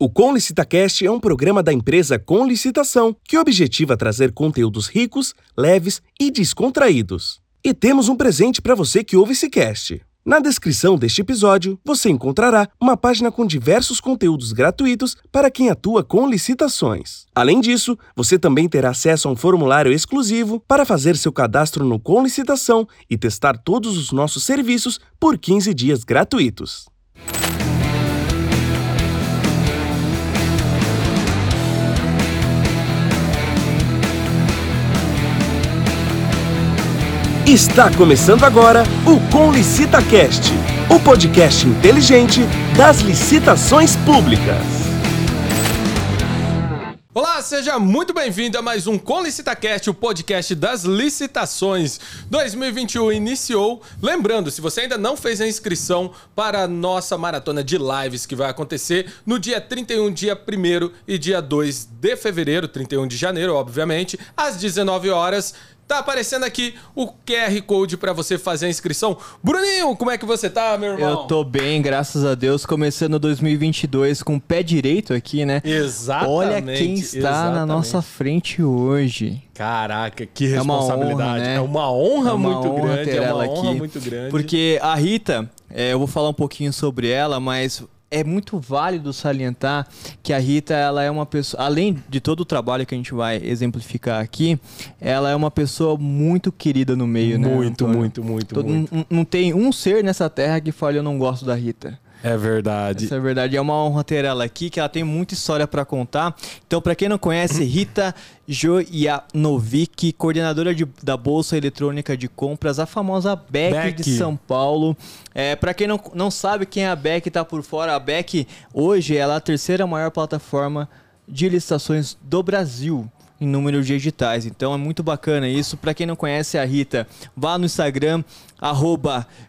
O Com LicitaCast é um programa da empresa Com Licitação que objetiva trazer conteúdos ricos, leves e descontraídos. E temos um presente para você que ouve esse cast. Na descrição deste episódio, você encontrará uma página com diversos conteúdos gratuitos para quem atua com licitações. Além disso, você também terá acesso a um formulário exclusivo para fazer seu cadastro no Com Licitação e testar todos os nossos serviços por 15 dias gratuitos. Está começando agora o Com Licita Cast, o podcast inteligente das licitações públicas. Olá, seja muito bem-vindo a mais um Com LicitaCast, o podcast das licitações. 2021 iniciou. Lembrando, se você ainda não fez a inscrição para a nossa maratona de lives que vai acontecer no dia 31, dia 1 e dia 2 de fevereiro, 31 de janeiro, obviamente, às 19 horas. Tá aparecendo aqui o QR Code para você fazer a inscrição. Bruninho, como é que você tá, meu irmão? Eu tô bem, graças a Deus, começando 2022 com o pé direito aqui, né? Exatamente. Olha quem está exatamente. na nossa frente hoje. Caraca, que É uma responsabilidade. honra, né? É uma honra É uma muito honra grande, ter é uma ela honra aqui, muito grande. Porque a Rita, é, eu vou falar um pouquinho sobre ela, mas é muito válido salientar que a Rita, ela é uma pessoa, além de todo o trabalho que a gente vai exemplificar aqui, ela é uma pessoa muito querida no meio, né? muito, Antônio? muito, muito, Todo- muito. não, não tem um ser nessa terra que fale eu não gosto da Rita. É verdade. Essa é verdade. É uma honra ter ela aqui, que ela tem muita história para contar. Então, para quem não conhece, Rita Jojanovic, coordenadora de- da Bolsa Eletrônica de Compras, a famosa BEC, BEC. de São Paulo. É, para quem não, não sabe quem é a BEC, tá por fora, a BEC hoje ela é a terceira maior plataforma de licitações do Brasil em número de editais. Então é muito bacana isso. Para quem não conhece a Rita, vá no Instagram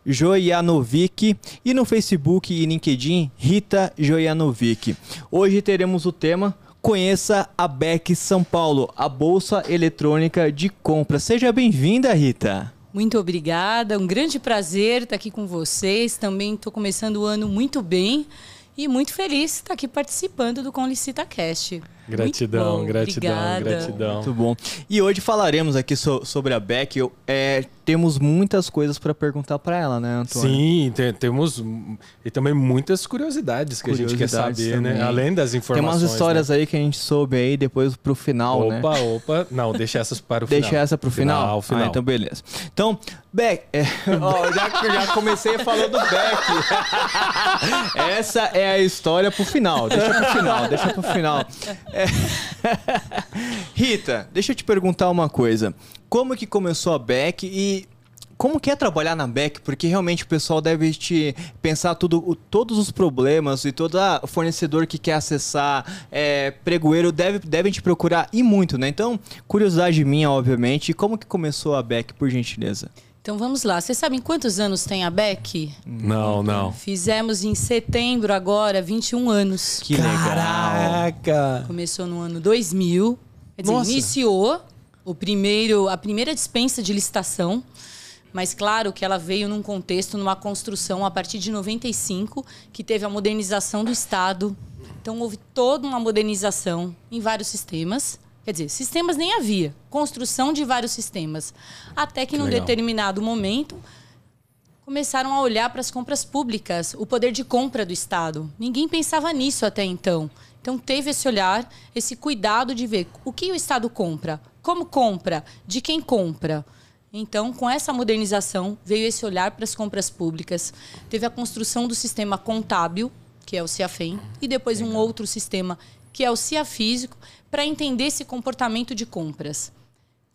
Joianovic e no Facebook e LinkedIn Rita Joianovic. Hoje teremos o tema Conheça a BEC São Paulo, a Bolsa Eletrônica de Compra. Seja bem-vinda, Rita. Muito obrigada, um grande prazer estar aqui com vocês. Também estou começando o ano muito bem e muito feliz de estar aqui participando do Com Licita Cast. Gratidão, gratidão, obrigada. gratidão. Muito bom. E hoje falaremos aqui so- sobre a BEC. Eu, é, temos muitas coisas para perguntar para ela, né, Antônio? Sim, te- temos e também muitas curiosidades que a gente quer Curiosidades saber, né? também. Além das Tem informações. umas histórias aí que a gente soube aí depois pro final, né? né? Opa, opa. Não, deixa essas para o final. Deixa essa pro final? Final, final. Ah, então beleza. Então, Beck, é, ó, já, já comecei falando do Beck. essa é a história pro final. Deixa pro final, deixa pro final. É. Rita, deixa eu te perguntar uma coisa. Como que começou a Beck e como que é trabalhar na Beck? Porque realmente o pessoal deve te pensar tudo, todos os problemas e todo fornecedor que quer acessar, é, pregoeiro, deve, devem te procurar e muito, né? Então, curiosidade minha, obviamente. Como que começou a Beck, por gentileza? Então vamos lá. Vocês sabem quantos anos tem a BEC? Não, não. Fizemos em setembro agora 21 anos. Que legal. Caraca! Começou no ano 2000. Quer dizer, Nossa. iniciou o primeiro, a primeira dispensa de licitação. Mas claro que ela veio num contexto, numa construção a partir de 95, que teve a modernização do Estado. Então houve toda uma modernização em vários sistemas. Quer dizer, sistemas nem havia. Construção de vários sistemas. Até que, Que num legal. determinado momento, começaram a olhar para as compras públicas, o poder de compra do Estado. Ninguém pensava nisso até então. Então teve esse olhar, esse cuidado de ver o que o Estado compra, como compra, de quem compra. Então, com essa modernização, veio esse olhar para as compras públicas. Teve a construção do sistema contábil, que é o CIAFEM, e depois um outro sistema, que é o CIA Físico, para entender esse comportamento de compras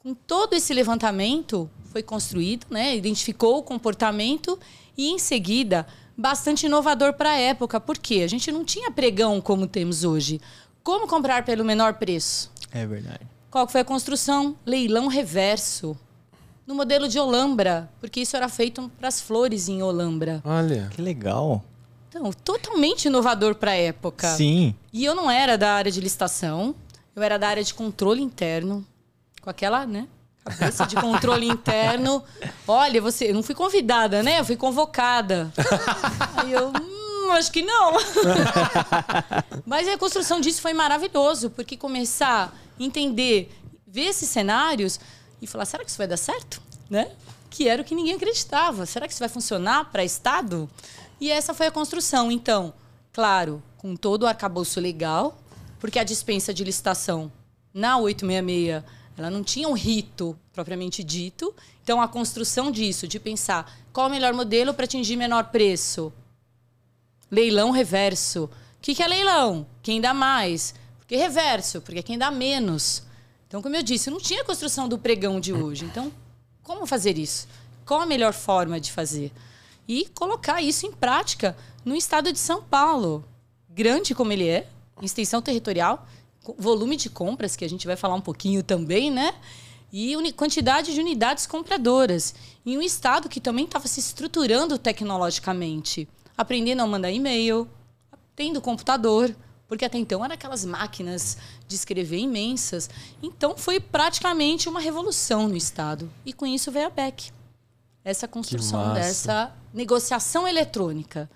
com todo esse levantamento foi construído, né? identificou o comportamento e, em seguida, bastante inovador para a época. Por quê? A gente não tinha pregão como temos hoje. Como comprar pelo menor preço? É verdade. Qual foi a construção? Leilão reverso. No modelo de Olambra, porque isso era feito para as flores em Olambra. Olha. Que legal. Então, totalmente inovador para a época. Sim. E eu não era da área de licitação, eu era da área de controle interno, com aquela, né? Cabeça de controle interno. Olha, você, eu não fui convidada, né? Eu fui convocada. Aí eu, hum, acho que não. Mas a construção disso foi maravilhoso, porque começar a entender, ver esses cenários e falar, será que isso vai dar certo? Né? Que era o que ninguém acreditava. Será que isso vai funcionar para Estado? E essa foi a construção. Então, claro, com todo o arcabouço legal, porque a dispensa de licitação na 866 ela não tinha um rito propriamente dito. Então, a construção disso, de pensar qual o melhor modelo para atingir menor preço. Leilão reverso. O que, que é leilão? Quem dá mais? Porque reverso, porque quem dá menos. Então, como eu disse, não tinha a construção do pregão de hoje. Então, como fazer isso? Qual a melhor forma de fazer? E colocar isso em prática no estado de São Paulo. Grande como ele é, extensão territorial, volume de compras, que a gente vai falar um pouquinho também, né? E quantidade de unidades compradoras. Em um estado que também estava se estruturando tecnologicamente. Aprendendo a mandar e-mail, tendo computador, porque até então eram aquelas máquinas de escrever imensas. Então foi praticamente uma revolução no estado. E com isso veio a BEC. Essa construção dessa negociação eletrônica.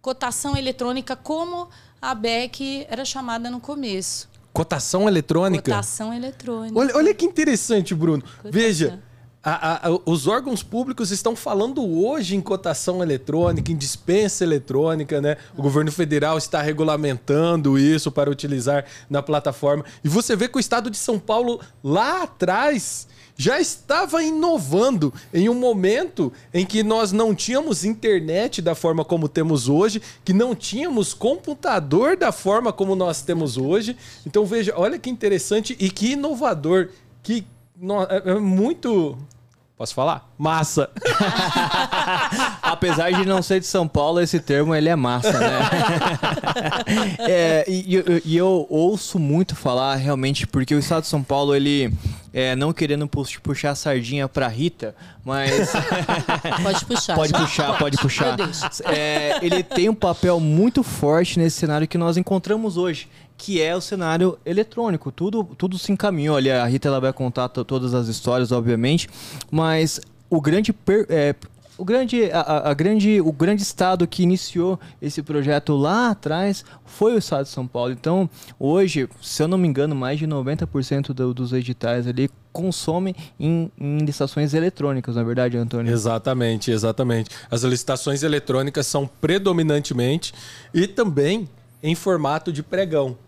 Cotação eletrônica, como a BEC era chamada no começo. Cotação eletrônica? Cotação eletrônica. Olha, olha que interessante, Bruno. Cotação. Veja, a, a, os órgãos públicos estão falando hoje em cotação eletrônica, em dispensa eletrônica, né? O governo federal está regulamentando isso para utilizar na plataforma. E você vê que o estado de São Paulo, lá atrás, já estava inovando em um momento em que nós não tínhamos internet da forma como temos hoje, que não tínhamos computador da forma como nós temos hoje. Então veja, olha que interessante e que inovador, que é, é muito Posso falar? Massa. Apesar de não ser de São Paulo, esse termo ele é massa, né? é, e, e, eu ouço muito falar realmente porque o estado de São Paulo ele é, não querendo puxar a sardinha pra Rita, mas. pode puxar. Pode puxar, pode puxar. É, ele tem um papel muito forte nesse cenário que nós encontramos hoje que é o cenário eletrônico. Tudo, tudo se encaminhou ali. A Rita ela vai contar todas as histórias, obviamente, mas o grande per, é, o grande, a, a, grande, o grande estado que iniciou esse projeto lá atrás foi o estado de São Paulo. Então, hoje, se eu não me engano, mais de 90% do, dos editais ali consomem em, em, licitações eletrônicas, na é verdade, Antônio? Exatamente, exatamente. As licitações eletrônicas são predominantemente e também em formato de pregão.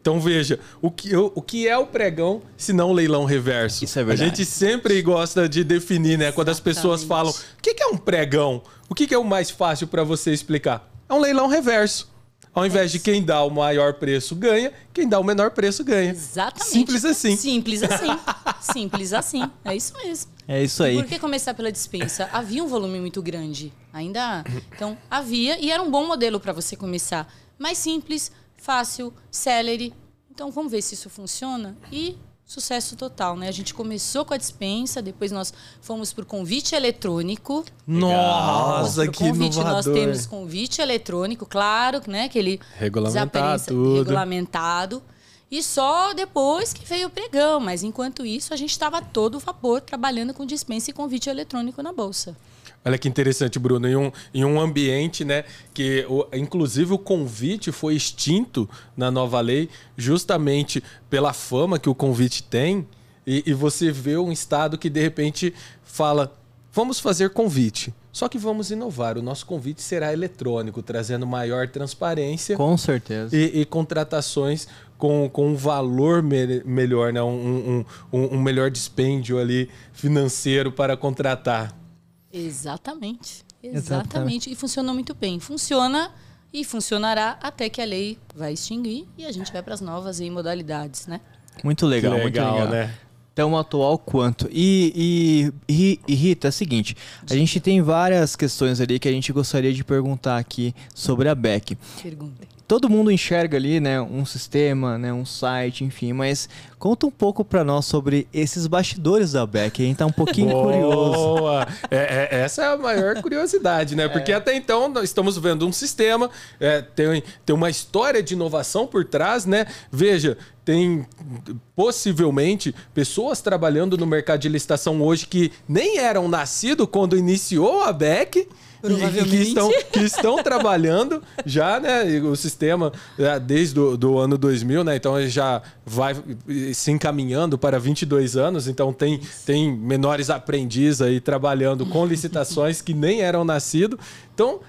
Então veja, o que, o, o que é o pregão se não leilão reverso? Isso é verdade. A gente sempre gosta de definir, né? Quando as pessoas falam, o que, é um pregão? O que, é o mais fácil para você explicar? É um leilão reverso. Ao invés de quem dá o maior preço ganha, quem dá o menor preço ganha. Exatamente. Simples assim. Simples assim. Simples assim. É isso mesmo. É isso aí. Por que começar pela dispensa? Havia um volume muito grande. Ainda. Então, havia e era um bom modelo para você começar. Mais simples, fácil, celery. Então vamos ver se isso funciona e sucesso total, né? A gente começou com a dispensa, depois nós fomos por convite eletrônico. Nossa, que convite. Nós temos convite eletrônico, claro, né? Que ele regulamentado, tudo. regulamentado. E só depois que veio o pregão, mas enquanto isso a gente estava todo vapor trabalhando com dispensa e convite eletrônico na bolsa. Olha que interessante, Bruno. Em um, em um ambiente, né, que o, inclusive o convite foi extinto na nova lei, justamente pela fama que o convite tem, e, e você vê um estado que de repente fala: vamos fazer convite. Só que vamos inovar. O nosso convite será eletrônico, trazendo maior transparência. Com certeza. E, e contratações com, com um valor me melhor, né? Um, um, um, um melhor dispêndio ali financeiro para contratar. Exatamente. Exatamente. Exatamente. E funcionou muito bem. Funciona e funcionará até que a lei vai extinguir e a gente vai para as novas modalidades, né? Muito legal, legal muito legal. né? Tão atual quanto. E, e, e, Rita, é o seguinte: a gente tem várias questões ali que a gente gostaria de perguntar aqui sobre a Beck. Perguntem todo mundo enxerga ali, né, um sistema, né, um site, enfim, mas conta um pouco para nós sobre esses bastidores da Beck, a gente tá um pouquinho Boa. curioso. É, é, essa é a maior curiosidade, né? Porque é. até então nós estamos vendo um sistema, é, tem, tem uma história de inovação por trás, né? Veja, tem possivelmente pessoas trabalhando no mercado de licitação hoje que nem eram nascidos quando iniciou a Beck e- e que Provavelmente. estão, que estão trabalhando já, né? O sistema é, desde o do ano 2000, né? Então ele já vai se encaminhando para 22 anos. Então tem, tem menores aprendizes aí trabalhando com licitações que nem eram nascidos. Então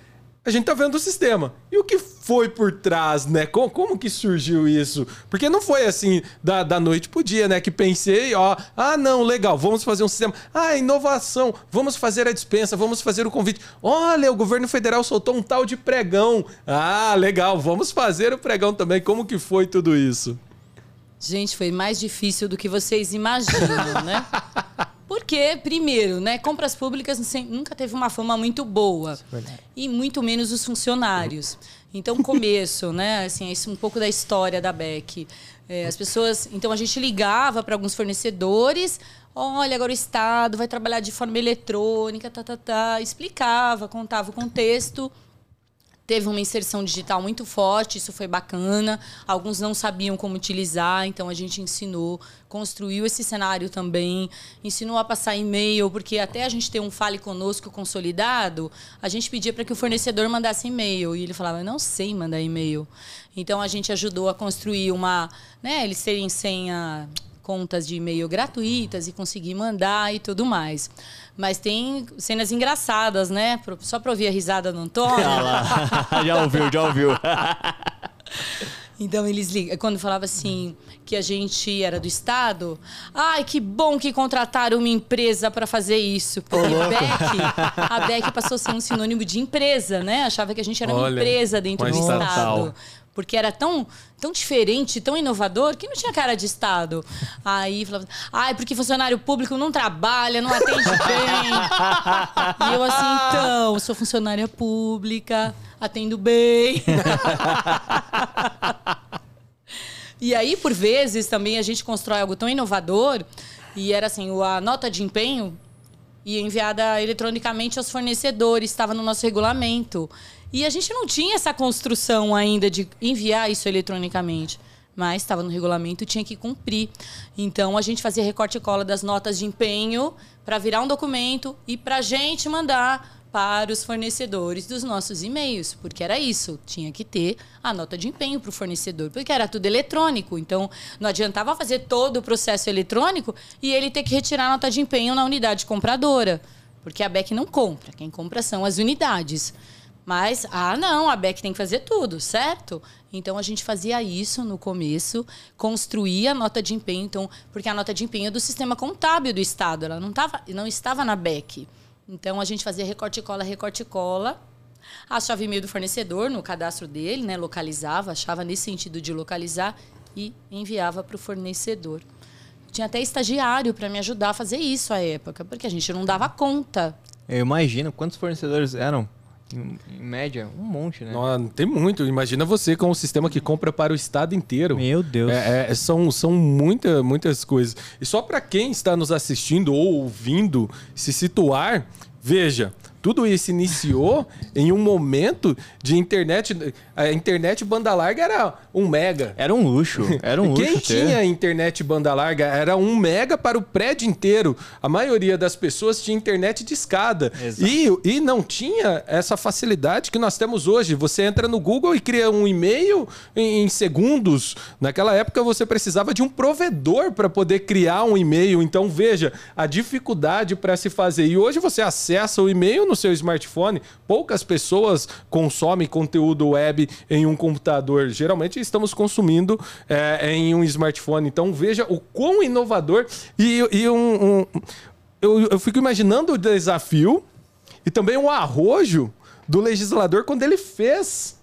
a gente tá vendo o sistema. E o que foi por trás, né? Como, como que surgiu isso? Porque não foi assim da, da noite pro dia, né? Que pensei, ó, ah, não, legal, vamos fazer um sistema. Ah, inovação, vamos fazer a dispensa, vamos fazer o convite. Olha, o governo federal soltou um tal de pregão. Ah, legal, vamos fazer o pregão também. Como que foi tudo isso? Gente, foi mais difícil do que vocês imaginam, né? Porque, primeiro, né, compras públicas nunca teve uma fama muito boa. E muito menos os funcionários. Então, começo, né? Assim, isso é um pouco da história da BEC. É, as pessoas. Então, a gente ligava para alguns fornecedores. Olha, agora o Estado vai trabalhar de forma eletrônica, tá, tá, tá. Explicava, contava o contexto. Teve uma inserção digital muito forte, isso foi bacana. Alguns não sabiam como utilizar, então a gente ensinou, construiu esse cenário também, ensinou a passar e-mail, porque até a gente ter um Fale Conosco consolidado, a gente pedia para que o fornecedor mandasse e-mail. E ele falava, eu não sei mandar e-mail. Então a gente ajudou a construir uma. Né, eles terem senha contas de e-mail gratuitas e conseguir mandar e tudo mais. Mas tem cenas engraçadas, né? Só para ouvir a risada do Antônio. Ah lá. já ouviu, já ouviu. Então eles ligam. Quando falava assim que a gente era do Estado, ai, que bom que contrataram uma empresa para fazer isso. Porque BEC, a BEC passou a ser um sinônimo de empresa, né? Achava que a gente era uma Olha, empresa dentro uma do estatal. Estado. Porque era tão, tão diferente, tão inovador, que não tinha cara de Estado. Aí falava, ai, porque funcionário público não trabalha, não atende bem. e eu assim, então, sou funcionária pública, atendo bem. E aí, por vezes, também a gente constrói algo tão inovador e era assim, a nota de empenho ia enviada eletronicamente aos fornecedores, estava no nosso regulamento. E a gente não tinha essa construção ainda de enviar isso eletronicamente. Mas estava no regulamento e tinha que cumprir. Então a gente fazia recorte e cola das notas de empenho para virar um documento e para a gente mandar para os fornecedores dos nossos e-mails, porque era isso, tinha que ter a nota de empenho para o fornecedor, porque era tudo eletrônico, então não adiantava fazer todo o processo eletrônico e ele ter que retirar a nota de empenho na unidade compradora, porque a BEC não compra, quem compra são as unidades. Mas, ah, não, a BEC tem que fazer tudo, certo? Então a gente fazia isso no começo, construía a nota de empenho, então, porque a nota de empenho é do sistema contábil do Estado, ela não, tava, não estava na BEC. Então a gente fazia recorte cola, recorte cola. Achava e-mail do fornecedor no cadastro dele, né? Localizava, achava nesse sentido de localizar e enviava para o fornecedor. Tinha até estagiário para me ajudar a fazer isso à época, porque a gente não dava conta. Eu imagino quantos fornecedores eram. Em, em média, um monte, né? Não, tem muito. Imagina você com um sistema que compra para o estado inteiro. Meu Deus. É, é, são são muita, muitas coisas. E só para quem está nos assistindo ou ouvindo se situar, veja, tudo isso iniciou em um momento de internet. A internet banda larga era um mega. Era um luxo. Era um luxo. Quem ter. tinha internet banda larga era um mega para o prédio inteiro. A maioria das pessoas tinha internet de escada. Exato. E, e não tinha essa facilidade que nós temos hoje. Você entra no Google e cria um e-mail em, em segundos. Naquela época você precisava de um provedor para poder criar um e-mail. Então veja a dificuldade para se fazer. E hoje você acessa o e-mail no seu smartphone. Poucas pessoas consomem conteúdo web em um computador. Geralmente estamos consumindo é, em um smartphone. Então veja o quão inovador e, e um, um- eu, eu fico imaginando o desafio e também o arrojo do legislador quando ele fez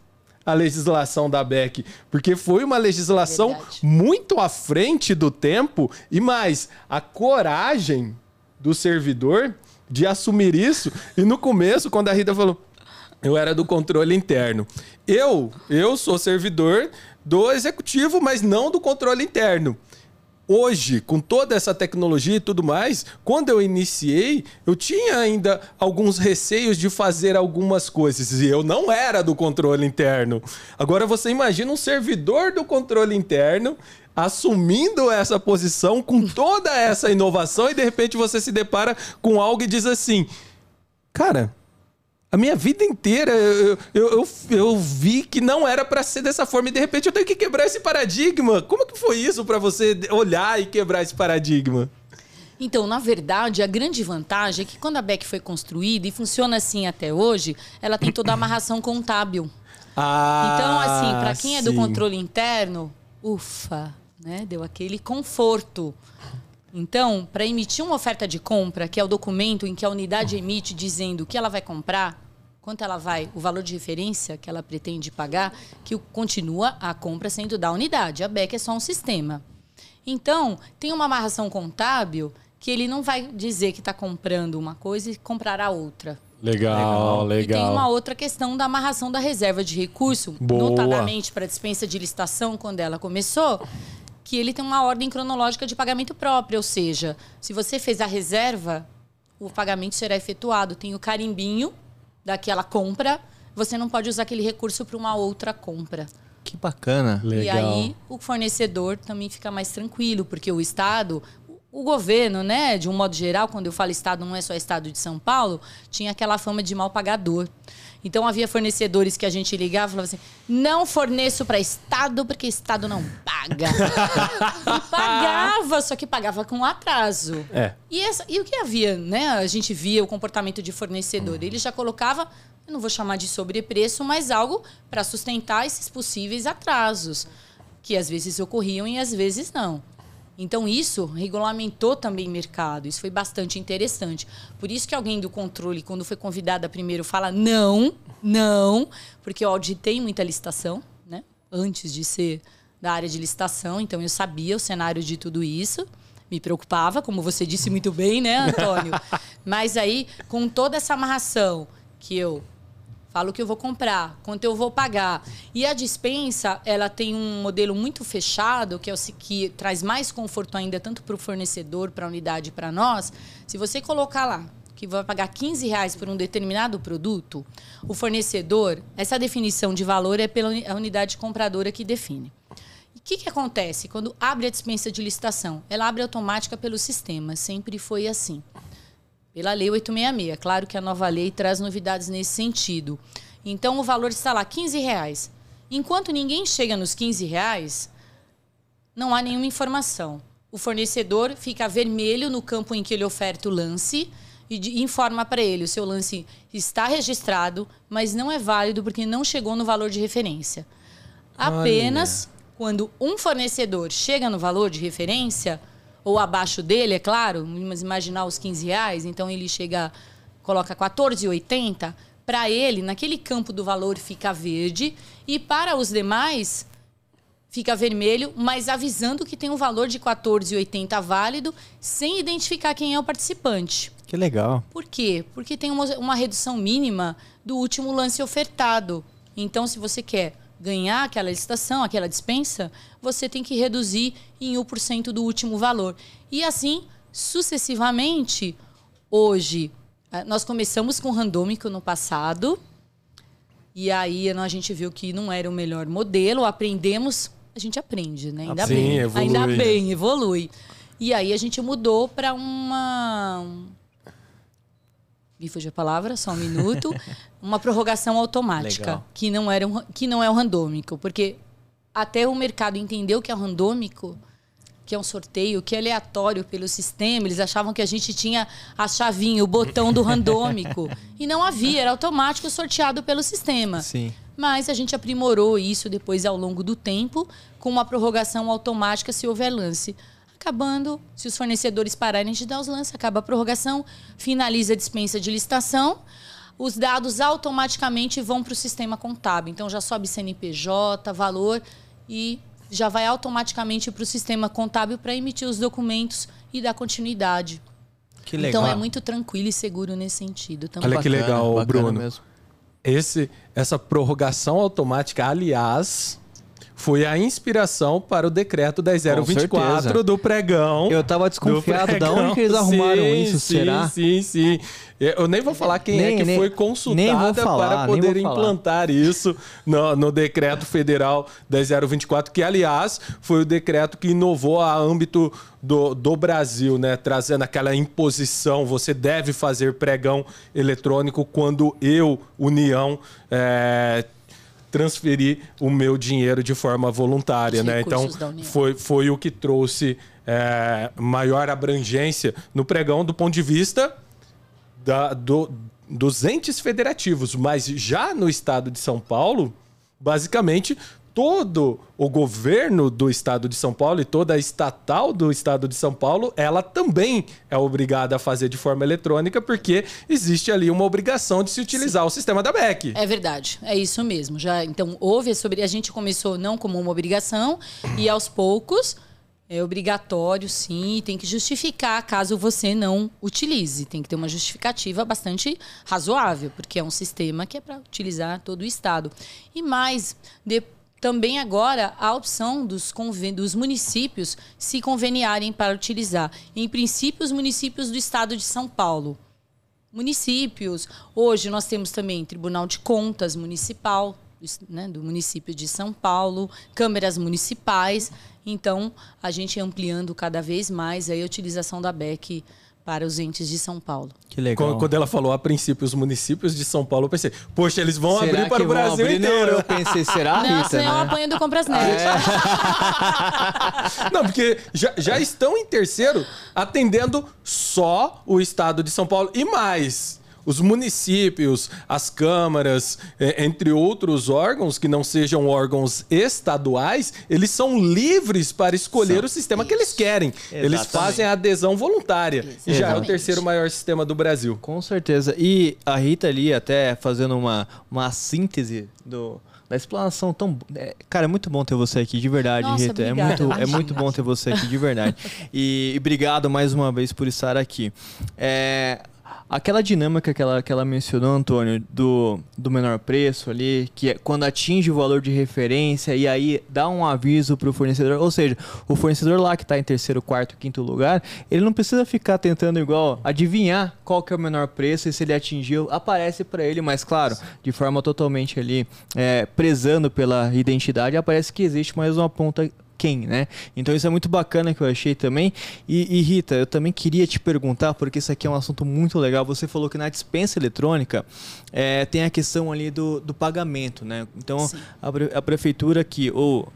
a legislação da BEC, porque foi uma legislação Verdade. muito à frente do tempo e mais a coragem do servidor de assumir isso. E no começo, quando a Rita falou, eu era do controle interno. Eu, eu sou servidor do executivo, mas não do controle interno. Hoje, com toda essa tecnologia e tudo mais, quando eu iniciei, eu tinha ainda alguns receios de fazer algumas coisas e eu não era do controle interno. Agora você imagina um servidor do controle interno assumindo essa posição com toda essa inovação e de repente você se depara com algo e diz assim: "Cara, A minha vida inteira eu, eu, eu, eu vi que não era para ser dessa forma e de repente eu tenho que quebrar esse paradigma. Como que foi isso para você olhar e quebrar esse paradigma? Então, na verdade, a grande vantagem é que quando a BEC foi construída e funciona assim até hoje, ela tem toda a amarração contábil. Ah, Então, assim, para quem é do sim. controle interno, ufa, né? Deu aquele conforto. Então, para emitir uma oferta de compra, que é o documento em que a unidade emite dizendo o que ela vai comprar, quanto ela vai, o valor de referência que ela pretende pagar, que continua a compra sendo da unidade. A BEC é só um sistema. Então, tem uma amarração contábil que ele não vai dizer que está comprando uma coisa e comprará outra. Legal, E tem legal. uma outra questão da amarração da reserva de recurso, Boa. notadamente para dispensa de licitação, quando ela começou, que ele tem uma ordem cronológica de pagamento própria, ou seja, se você fez a reserva, o pagamento será efetuado. Tem o carimbinho daquela compra, você não pode usar aquele recurso para uma outra compra. Que bacana. E Legal. aí o fornecedor também fica mais tranquilo, porque o Estado, o governo, né, de um modo geral, quando eu falo Estado, não é só Estado de São Paulo, tinha aquela fama de mal pagador. Então havia fornecedores que a gente ligava e falava assim: não forneço para Estado porque Estado não paga. e pagava, só que pagava com atraso. É. E, essa- e o que havia, né? A gente via o comportamento de fornecedor. Ele já colocava, eu não vou chamar de sobrepreço, mas algo para sustentar esses possíveis atrasos, que às vezes ocorriam e às vezes não. Então isso regulamentou também o mercado. Isso foi bastante interessante. Por isso que alguém do controle, quando foi convidada primeiro, fala não, não, porque eu auditei muita licitação, né? Antes de ser da área de licitação, então eu sabia o cenário de tudo isso. Me preocupava, como você disse muito bem, né, Antônio? Mas aí, com toda essa amarração que eu falo que eu vou comprar, quanto eu vou pagar. E a dispensa, ela tem um modelo muito fechado, que é o que traz mais conforto ainda tanto para o fornecedor, para a unidade, para nós. Se você colocar lá que vai pagar 15 reais por um determinado produto, o fornecedor, essa definição de valor é pela unidade compradora que define. O que, que acontece quando abre a dispensa de licitação? Ela abre automática pelo sistema, sempre foi assim pela Lei 866. Claro que a nova lei traz novidades nesse sentido. Então, o valor está lá, 15 reais. Enquanto ninguém chega nos 15 reais, não há nenhuma informação. O fornecedor fica vermelho no campo em que ele oferta o lance e informa para ele: o seu lance está registrado, mas não é válido porque não chegou no valor de referência. Apenas quando um fornecedor chega no valor de referência, ou abaixo dele, é claro, vamos imaginar os 15 reais, então ele chega, coloca 14,80, para ele, naquele campo do valor fica verde, e para os demais fica vermelho, mas avisando que tem um valor de 14,80 válido, sem identificar quem é o participante. Que legal. Por quê? Porque tem uma, uma redução mínima do último lance ofertado. Então, se você quer ganhar aquela licitação, aquela dispensa, você tem que reduzir em 1% do último valor. E assim, sucessivamente, hoje, eh, nós começamos com randômico no passado, e aí a gente viu que não era o melhor modelo, aprendemos, a gente aprende, né? Ainda Sim, bem. evolui. Ainda bem, evolui. E aí a gente mudou para uma me fugiu a palavra, só um minuto, uma prorrogação automática, Legal. que não era um, que não é o randômico, porque até o mercado entendeu que é o randômico, que é um sorteio, que é aleatório pelo sistema, eles achavam que a gente tinha a chavinha, o botão do randômico, e não havia, era automático sorteado pelo sistema. Sim. Mas a gente aprimorou isso depois ao longo do tempo, com uma prorrogação automática se houver lance. Acabando, se os fornecedores pararem de dar os lances, acaba a prorrogação, finaliza a dispensa de licitação, os dados automaticamente vão para o sistema contábil. Então já sobe CNPJ, valor e já vai automaticamente para o sistema contábil para emitir os documentos e dar continuidade. Que legal. Então é muito tranquilo e seguro nesse sentido também. Olha que Bacana, legal, bacana Bruno. Mesmo. Esse, essa prorrogação automática, aliás, foi a inspiração para o decreto 10024 do pregão. Eu tava desconfiado pregão. da onde que eles arrumaram sim, isso, sim, será? Sim, sim. Eu nem vou falar quem nem, é que nem, foi consultada falar, para poder implantar isso no, no decreto federal 10024, que aliás foi o decreto que inovou a âmbito do, do Brasil, né? Trazendo aquela imposição, você deve fazer pregão eletrônico quando eu, União, é, transferir o meu dinheiro de forma voluntária, Os né? Então foi, foi o que trouxe é, maior abrangência no pregão do ponto de vista da, do, dos entes federativos, mas já no estado de São Paulo, basicamente todo o governo do estado de São Paulo e toda a estatal do estado de São Paulo, ela também é obrigada a fazer de forma eletrônica, porque existe ali uma obrigação de se utilizar Sim. o sistema da BEC. É verdade, é isso mesmo. Já então houve sobre a gente começou não como uma obrigação e aos poucos é obrigatório, sim, tem que justificar caso você não utilize. Tem que ter uma justificativa bastante razoável, porque é um sistema que é para utilizar todo o Estado. E mais, depois também agora a opção dos, dos municípios se conveniarem para utilizar. Em princípio, os municípios do estado de São Paulo. Municípios. Hoje nós temos também Tribunal de Contas Municipal, né, do município de São Paulo, câmeras municipais. Então, a gente ampliando cada vez mais a utilização da BEC para os entes de São Paulo. Que legal. Quando ela falou a princípio os municípios de São Paulo, eu pensei, poxa, eles vão será abrir para o Brasil abrir? inteiro. Não, eu pensei, será, Não, Rita? Não, né? apanho do Compras Net. É. Não, porque já, já estão em terceiro atendendo só o estado de São Paulo e mais os municípios, as câmaras, é, entre outros órgãos que não sejam órgãos estaduais, eles são livres para escolher são. o sistema Isso. que eles querem. Exatamente. Eles fazem a adesão voluntária. Exatamente. E já é o terceiro maior sistema do Brasil. Com certeza. E a Rita ali, até fazendo uma, uma síntese do da explanação tão. É, cara, é muito bom ter você aqui, de verdade, Nossa, Rita. É muito, é muito bom ter você aqui, de verdade. E, e obrigado mais uma vez por estar aqui. É, Aquela dinâmica que ela, que ela mencionou, Antônio, do, do menor preço ali, que é quando atinge o valor de referência e aí dá um aviso para o fornecedor, ou seja, o fornecedor lá que está em terceiro, quarto, quinto lugar, ele não precisa ficar tentando igual adivinhar qual que é o menor preço e se ele atingiu, aparece para ele, mas claro, de forma totalmente ali é, prezando pela identidade, aparece que existe mais uma ponta quem, né? Então isso é muito bacana que eu achei também. E, e, Rita, eu também queria te perguntar, porque isso aqui é um assunto muito legal. Você falou que na dispensa eletrônica é, tem a questão ali do, do pagamento, né? Então a, a, prefeitura que, ou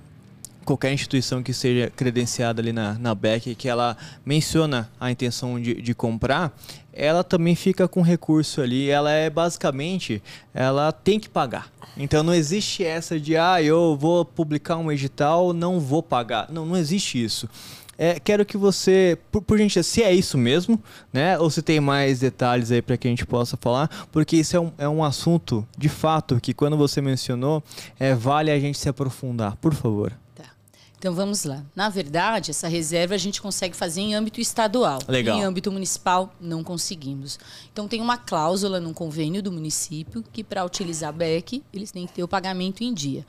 qualquer instituição que seja credenciada ali na, na BEC, que ela menciona a intenção de, de comprar, ela também fica com recurso ali. Ela é basicamente, ela tem que pagar. Então não existe essa de, ah, eu vou publicar um edital, não vou pagar. Não, não existe isso. É, quero que você, por, por gente, se é isso mesmo, né? Ou se tem mais detalhes aí para que a gente possa falar, porque isso é um, é um assunto, de fato, que quando você mencionou, é, vale a gente se aprofundar. Por favor. Então vamos lá. Na verdade, essa reserva a gente consegue fazer em âmbito estadual. Legal. Em âmbito municipal, não conseguimos. Então tem uma cláusula no convênio do município que para utilizar BEC, eles têm que ter o pagamento em dia.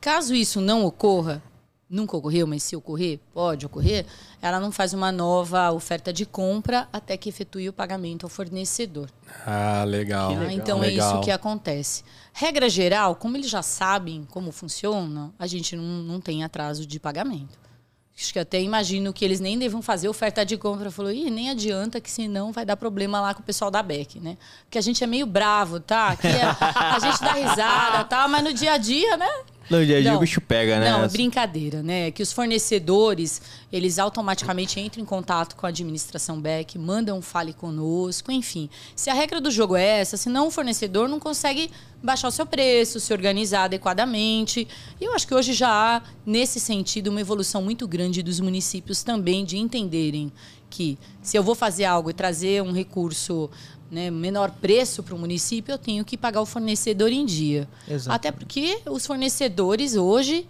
Caso isso não ocorra, nunca ocorreu, mas se ocorrer, pode ocorrer, ela não faz uma nova oferta de compra até que efetue o pagamento ao fornecedor. Ah, legal. Ah, então legal. é isso que acontece. Regra geral, como eles já sabem como funciona, a gente não, não tem atraso de pagamento. Acho que até imagino que eles nem devam fazer oferta de compra. Falou, Ih, nem adianta, que senão vai dar problema lá com o pessoal da Beck, né? Porque a gente é meio bravo, tá? É, a gente dá risada, tá? Mas no dia a dia, né? No dia a dia o bicho pega, né? Não, é brincadeira, né? Que os fornecedores, eles automaticamente entram em contato com a administração Beck, mandam um fale conosco, enfim. Se a regra do jogo é essa, senão o fornecedor não consegue baixar o seu preço, se organizar adequadamente. E eu acho que hoje já há, nesse sentido, uma evolução muito grande dos municípios também de entenderem que se eu vou fazer algo e trazer um recurso né, menor preço para o município, eu tenho que pagar o fornecedor em dia. Exato. Até porque os fornecedores hoje,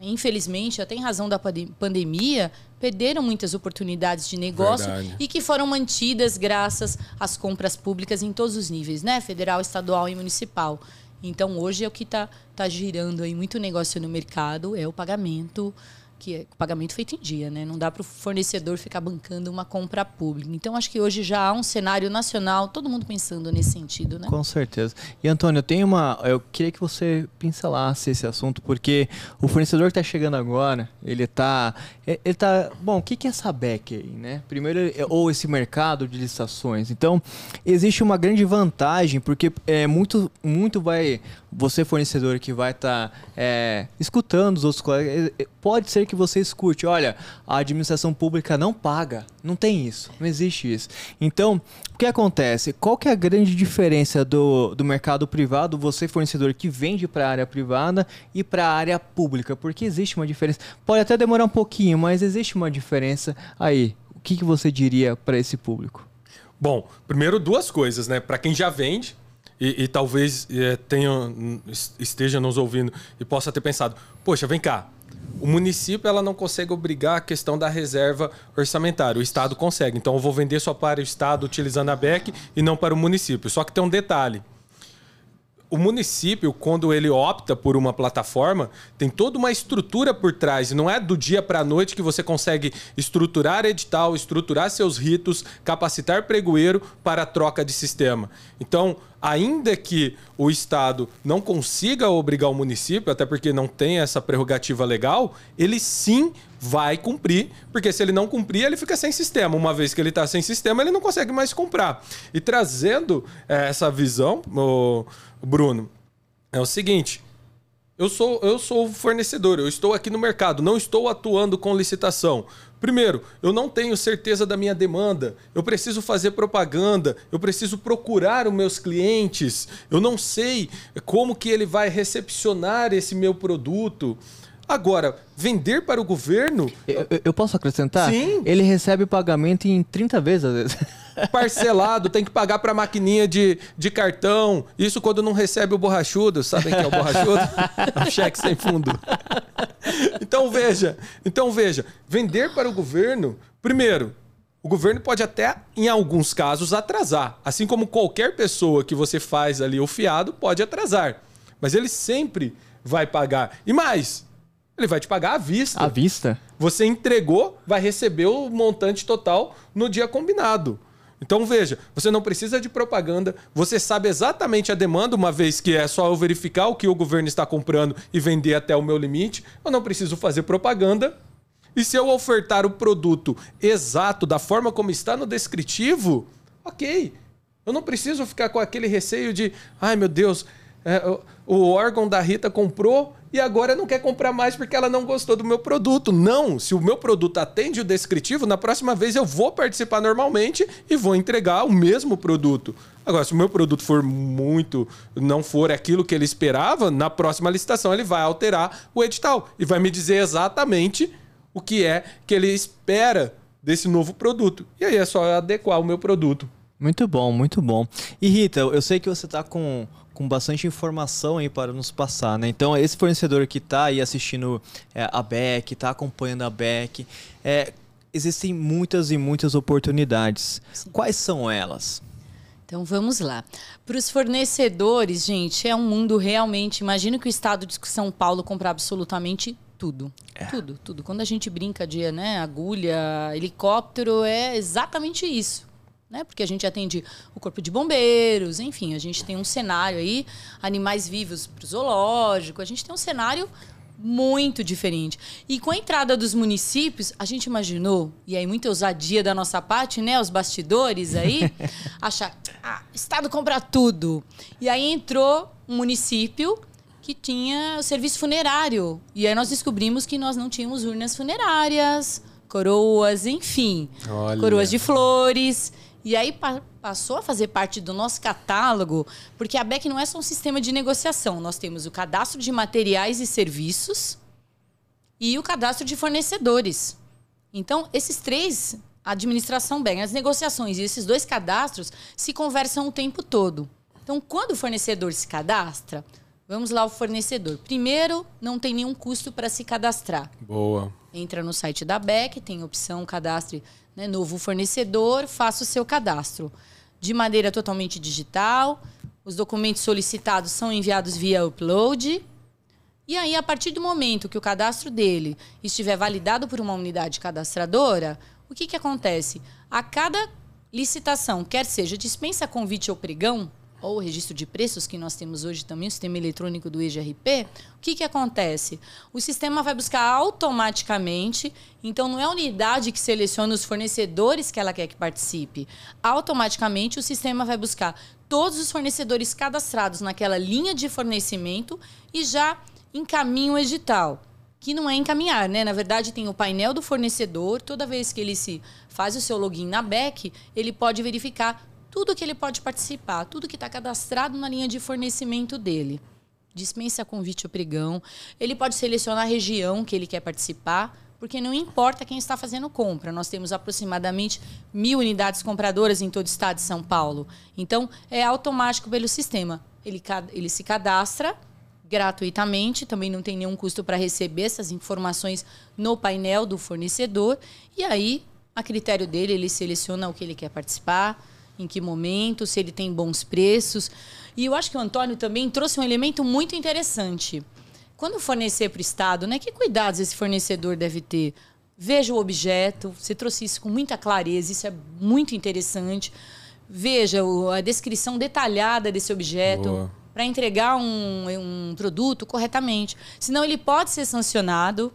infelizmente, até em razão da pandemia, perderam muitas oportunidades de negócio Verdade. e que foram mantidas graças às compras públicas em todos os níveis, né? Federal, estadual e municipal. Então hoje é o que está tá girando aí muito negócio no mercado, é o pagamento que é pagamento feito em dia, né? Não dá para o fornecedor ficar bancando uma compra pública. Então, acho que hoje já há um cenário nacional, todo mundo pensando nesse sentido, né? Com certeza. E, Antônio, eu tenho uma. Eu queria que você pincelasse esse assunto, porque o fornecedor que está chegando agora, ele está. Ele está. Bom, o que é essa BEC aí, né? Primeiro, ou esse mercado de licitações. Então, existe uma grande vantagem, porque é, muito, muito vai. Você, fornecedor, que vai estar tá, é, escutando os outros colegas, é, pode ser que você escute, olha, a administração pública não paga. Não tem isso, não existe isso. Então, o que acontece? Qual que é a grande diferença do, do mercado privado, você fornecedor que vende para a área privada e para a área pública? Porque existe uma diferença. Pode até demorar um pouquinho, mas existe uma diferença aí. O que, que você diria para esse público? Bom, primeiro duas coisas, né? Para quem já vende, e, e, talvez é, tenha, esteja nos ouvindo e possa ter pensado: poxa, vem cá, o município ela não consegue obrigar a questão da reserva orçamentária. O Estado consegue. Então eu vou vender só para o Estado utilizando a BEC e não para o município. Só que tem um detalhe o município, quando ele opta por uma plataforma, tem toda uma estrutura por trás. Não é do dia para a noite que você consegue estruturar edital, estruturar seus ritos, capacitar pregoeiro para a troca de sistema. Então, ainda que o Estado não consiga obrigar o município, até porque não tem essa prerrogativa legal, ele sim vai cumprir, porque se ele não cumprir, ele fica sem sistema. Uma vez que ele está sem sistema, ele não consegue mais comprar. E trazendo é, essa visão, Bruno, é o seguinte: eu sou eu sou fornecedor, eu estou aqui no mercado, não estou atuando com licitação. Primeiro, eu não tenho certeza da minha demanda, eu preciso fazer propaganda, eu preciso procurar os meus clientes, eu não sei como que ele vai recepcionar esse meu produto. Agora, vender para o governo. Eu, eu, posso acrescentar? Sim. Ele recebe pagamento em 30 vezes, às vezes. Parcelado, tem que pagar para a maquininha de, de cartão. Isso quando não recebe o borrachudo. Sabem que é o borrachudo? o cheque sem fundo. Então veja, então veja, vender para o governo, primeiro, o governo pode até, em alguns casos, atrasar. Assim como qualquer pessoa que você faz ali o fiado pode atrasar. Mas ele sempre vai pagar. E mais, ele vai te pagar à vista. À vista? Você entregou, vai receber o montante total no dia combinado. Então veja, você não precisa de propaganda, você sabe exatamente a demanda, uma vez que é só eu verificar o que o governo está comprando e vender até o meu limite. Eu não preciso fazer propaganda. E se eu ofertar o produto exato da forma como está no descritivo, ok. Eu não preciso ficar com aquele receio de, ai meu Deus, é, o órgão da Rita comprou e agora não quer comprar mais porque ela não gostou do meu produto. Não, se o meu produto atende o descritivo, na próxima vez eu vou participar normalmente e vou entregar o mesmo produto. Agora, se o meu produto for muito, não for aquilo que ele esperava, na próxima licitação ele vai alterar o edital e vai me dizer exatamente o que é que ele espera desse novo produto. E aí é só adequar o meu produto. Muito bom, muito bom. E Rita, eu sei que você está com, com bastante informação aí para nos passar, né? Então, esse fornecedor que está aí assistindo é, a BEC, está acompanhando a BEC, é, existem muitas e muitas oportunidades. Sim. Quais são elas? Então vamos lá. Para os fornecedores, gente, é um mundo realmente. Imagina que o estado de São Paulo compra absolutamente tudo. É. Tudo, tudo. Quando a gente brinca de né, agulha, helicóptero, é exatamente isso né? Porque a gente atende o corpo de bombeiros, enfim, a gente tem um cenário aí, animais vivos para o zoológico, a gente tem um cenário muito diferente. E com a entrada dos municípios, a gente imaginou, e aí muita ousadia da nossa parte, né, os bastidores aí, achar, ah, Estado compra tudo. E aí entrou um município que tinha o serviço funerário. E aí nós descobrimos que nós não tínhamos urnas funerárias, coroas, enfim, Olha. coroas de flores. E aí pa passou a fazer parte do nosso catálogo, porque a BEC não é só um sistema de negociação. Nós temos o cadastro de materiais e serviços e o cadastro de fornecedores. Então, esses três, a administração bem, as negociações e esses dois cadastros se conversam o tempo todo. Então, quando o fornecedor se cadastra, vamos lá o fornecedor. Primeiro, não tem nenhum custo para se cadastrar. Boa. Entra no site da BEC, tem opção cadastre né, novo fornecedor, faça o seu cadastro de maneira totalmente digital. os documentos solicitados são enviados via upload. E aí, a partir do momento que o cadastro dele estiver validado por uma unidade cadastradora, o que, que acontece? A cada licitação, quer seja dispensa, convite ou pregão, ou registro de preços, que nós temos hoje também, o sistema eletrônico do EGRP, o que, que acontece? O sistema vai buscar automaticamente, então não é a unidade que seleciona os fornecedores que ela quer que participe. Automaticamente o sistema vai buscar todos os fornecedores cadastrados naquela linha de fornecimento e já encaminha o edital que não é encaminhar, né? Na verdade, tem o painel do fornecedor. Toda vez que ele se faz o seu login na BEC, ele pode verificar tudo que ele pode participar, tudo que está cadastrado na linha de fornecimento dele. Dispensa convite ao pregão. Ele pode selecionar a região que ele quer participar, porque não importa quem está fazendo compra. Nós temos aproximadamente mil unidades compradoras em todo o estado de São Paulo. Então, é automático pelo sistema. Ele, ele se cadastra gratuitamente, também não tem nenhum custo para receber essas informações no painel do fornecedor. E aí, a critério dele, ele seleciona o que ele quer participar em que momento, se ele tem bons preços. E eu acho que o Antônio também trouxe um elemento muito interessante. Quando fornecer para o Estado, né, que cuidados esse fornecedor deve ter? Veja o objeto, você trouxe isso com muita clareza, isso é muito interessante. Veja a descrição detalhada desse objeto para entregar um, um produto corretamente. Senão ele pode ser sancionado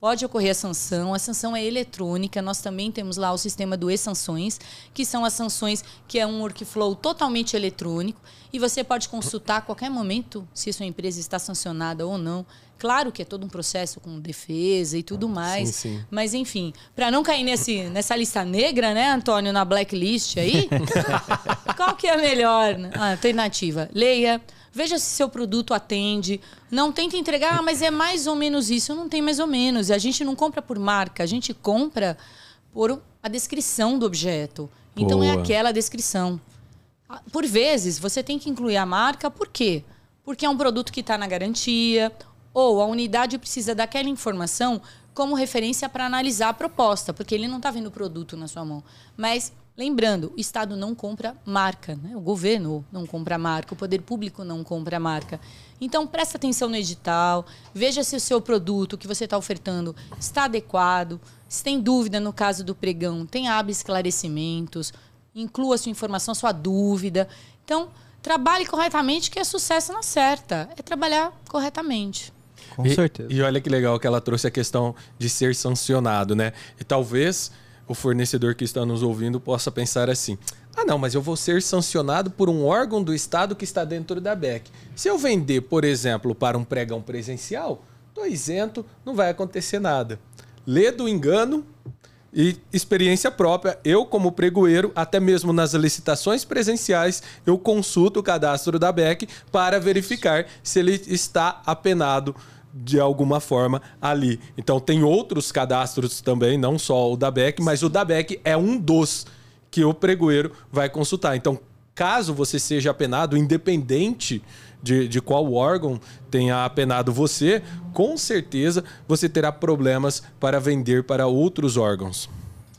pode ocorrer a sanção. A sanção é eletrônica. Nós também temos lá o sistema do e-sanções, que são as sanções que é um workflow totalmente eletrônico. E você pode consultar a qualquer momento se sua empresa está sancionada ou não. Claro que é todo um processo com defesa e tudo mais. Sim, sim. Mas, enfim, para não cair nesse, nessa lista negra, né, Antônio, na blacklist aí, qual que é a melhor alternativa? Leia Veja se seu produto atende. Não tente entregar, ah, mas é mais ou menos isso. Não tem mais ou menos. A gente não compra por marca, a gente compra por a descrição do objeto. Então é Boa. é aquela descrição. Ah, por vezes, você tem que incluir a marca, por quê? Porque é um produto que está na garantia, ou a unidade precisa daquela informação como referência para analisar a proposta, porque ele não está vendo o produto na sua mão. Mas Lembrando, o Estado não compra marca, né? o governo não compra marca, o poder público não compra marca. Então, presta atenção no edital, veja se o seu produto que você está ofertando está adequado. Se tem dúvida no caso do pregão, tem abre esclarecimentos, inclua a sua informação, a sua dúvida. Então, trabalhe corretamente, que é sucesso na certa. É trabalhar corretamente. Com e, certeza. E olha que legal que ela trouxe a questão de ser sancionado, né? E talvez o fornecedor que está nos ouvindo possa pensar assim: ah, não, mas eu vou ser sancionado por um órgão do Estado que está dentro da BEC. Se eu vender, por exemplo, para um pregão presencial, estou isento, não vai acontecer nada. Lê do engano e experiência própria. Eu, como pregoeiro, até mesmo nas licitações presenciais, eu consulto o cadastro da BEC para verificar se ele está apenado de alguma forma ali. Então tem outros cadastros também, não só o da BEC, mas o da BEC é um dos que o pregoeiro vai consultar. Então, caso você seja apenado, independente de, de qual órgão tenha apenado você, com certeza você terá problemas para vender para outros órgãos.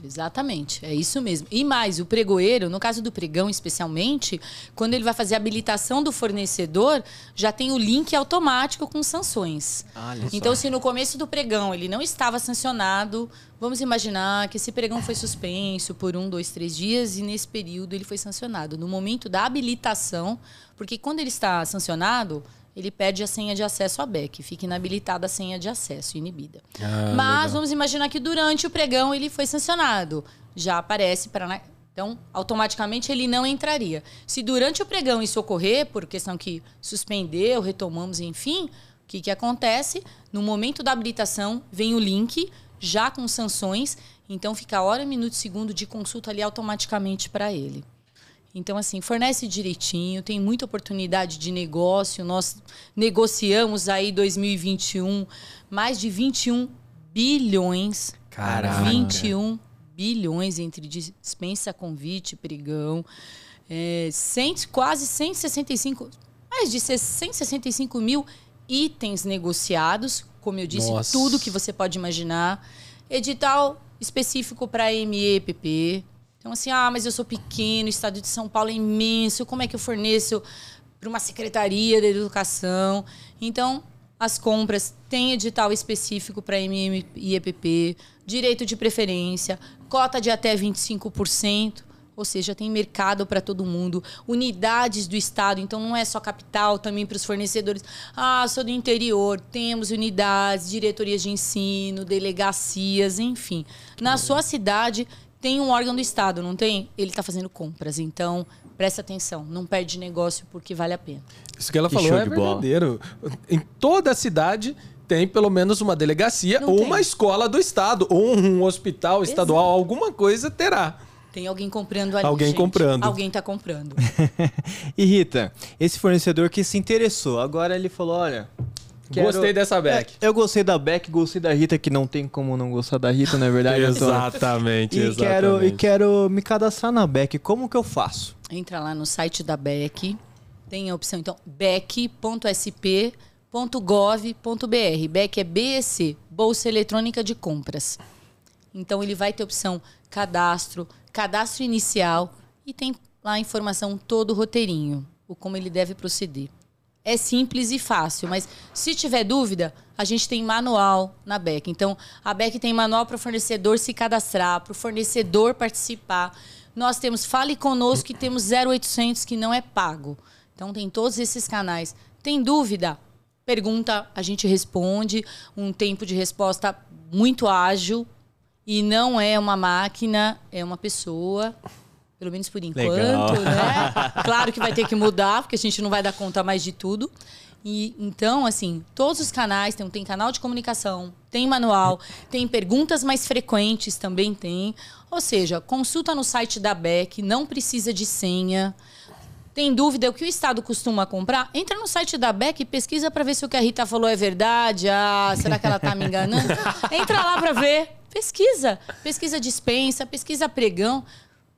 Exatamente, é isso mesmo. E mais, o pregoeiro, no caso do pregão especialmente, quando ele vai fazer a habilitação do fornecedor, já tem o link automático com sanções. então, se no começo do pregão ele não estava sancionado, vamos imaginar que esse pregão foi suspenso por um, dois, três dias e nesse período ele foi sancionado. No momento da habilitação, porque quando ele está sancionado, ele pede a senha de acesso à BEC. Fica inabilitada a senha de acesso, inibida. Ah, Mas legal. vamos imaginar que durante o pregão ele foi sancionado. Já aparece para. Então, automaticamente ele não entraria. Se durante o pregão isso ocorrer, por questão que suspendeu, retomamos, enfim, o que, que acontece? No momento da habilitação, vem o link, já com sanções, então fica hora, minuto, segundo de consulta ali automaticamente para ele. Então, assim, fornece direitinho, tem muita oportunidade de negócio. Nós negociamos aí 2021 mais de 21 bilhões. Caraca. 21 bilhões entre dispensa, convite, pregão. É, cento, quase 165, mais de 165 mil itens negociados, como eu disse, Nossa. tudo que você pode imaginar. Edital específico para MEPP, Então, assim, ah, mas eu sou pequeno, o estado de São Paulo é imenso, como é que eu forneço para uma secretaria de educação? Então, as compras têm edital específico para MM e EPP, direito de preferência, cota de até 25%. Ou seja, tem mercado para todo mundo, unidades do estado, então não é só capital, também para os fornecedores. Ah, sou do interior, temos unidades, diretorias de ensino, delegacias, enfim. Na sua cidade tem um órgão do estado, não tem? Ele está fazendo compras, então presta atenção, não perde negócio porque vale a pena. Isso que ela Que falou é de bola. verdadeiro. Em toda a cidade tem pelo menos uma delegacia Não ou tem. uma escola do estado, ou um hospital estadual, alguma coisa terá. Tem alguém comprando ali. Alguém gente. comprando. Alguém está comprando. E Rita, esse fornecedor que se interessou, agora ele falou, olha... Gostei dessa Beck. É, eu gostei da Beck, gostei da Rita, que não tem como não gostar da Rita, na verdade. Antônio. Exatamente, E exatamente. quero, e quero me cadastrar na Beck. Como que eu faço? Entra lá no site da BEC, tem a opção, então, bec.sp.gov.br. BEC é BEC, Bolsa Eletrônica de Compras. Então, ele vai ter opção cadastro, cadastro inicial e tem lá a informação todo o roteirinho, o como ele deve proceder. É simples e fácil, mas se tiver dúvida, a gente tem manual na BEC. Então, a BEC tem manual para o fornecedor se cadastrar, para o fornecedor participar. Nós temos Fale Conosco e temos 0800 que não é pago. Então, tem todos esses canais. Tem dúvida? Pergunta, a gente responde. Um tempo de resposta muito ágil. E não é uma máquina, é uma pessoa. Pelo menos por enquanto, Legal. né? Claro que vai ter que mudar, porque a gente não vai dar conta mais de tudo. E então, assim, todos os canais, tem, tem canal de comunicação, tem manual, tem perguntas mais frequentes, também tem. Ou seja, consulta no site da BEC, não precisa de senha. Tem dúvida o que o Estado costuma comprar? Entra no site da BEC e pesquisa para ver se o que a Rita falou é verdade. Ah, será que ela tá me enganando? Entra lá para ver. Pesquisa. Pesquisa dispensa, pesquisa pregão.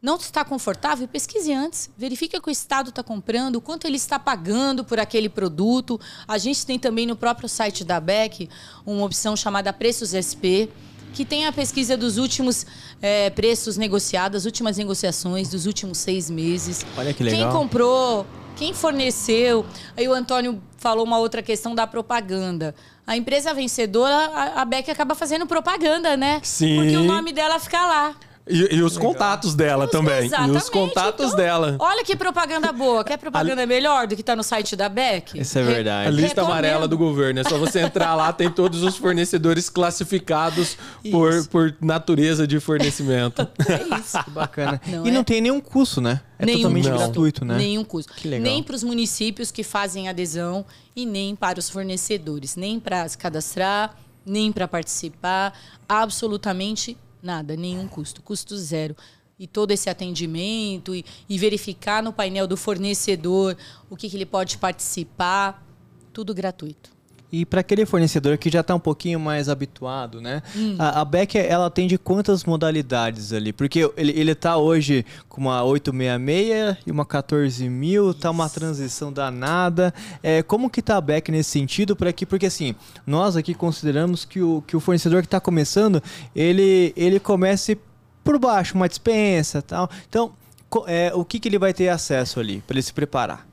Não está confortável? Pesquise antes. Verifique o que o Estado está comprando, o quanto ele está pagando por aquele produto. A gente tem também no próprio site da BEC uma opção chamada Preços SP, que tem a pesquisa dos últimos eh, preços negociados, as últimas negociações dos últimos seis meses. Olha que Quem legal. comprou, quem forneceu. Aí o Antônio falou uma outra questão da propaganda. A empresa vencedora, a, a Beck acaba fazendo propaganda, né? Sim. Porque o nome dela fica lá. E, e os contatos dela também. E os Exatamente. contatos Então, dela. Olha que propaganda boa. Quer propaganda melhor do que tá no site da Beck? Isso é Re- verdade. A lista recomendo. amarela do governo. É só você entrar lá, tem todos os fornecedores classificados por, Isso. por natureza de fornecimento. É isso. Que bacana. Não e é? não tem nenhum custo, né? É Nenhum totalmente Não. gratuito, né? Nenhum custo. Que legal. Nem para os municípios que fazem adesão e nem para os fornecedores. Nem para se cadastrar, nem para participar. Absolutamente nada. Nenhum custo. Custo zero. E todo esse atendimento e, e verificar no painel do fornecedor o que, que ele pode participar. Tudo gratuito. E para aquele fornecedor que já está um pouquinho mais habituado, né? Hum. A, a Beck, ela atende quantas modalidades ali? Porque ele, ele tá hoje com uma 866 e uma 14 mil, tá uma transição danada. É, como que tá a Beck nesse sentido? Para que, porque assim, nós aqui consideramos que o, que o fornecedor que está começando, ele, ele comece por baixo, uma dispensa tal. Então, é, o que, que ele vai ter acesso ali para ele se preparar?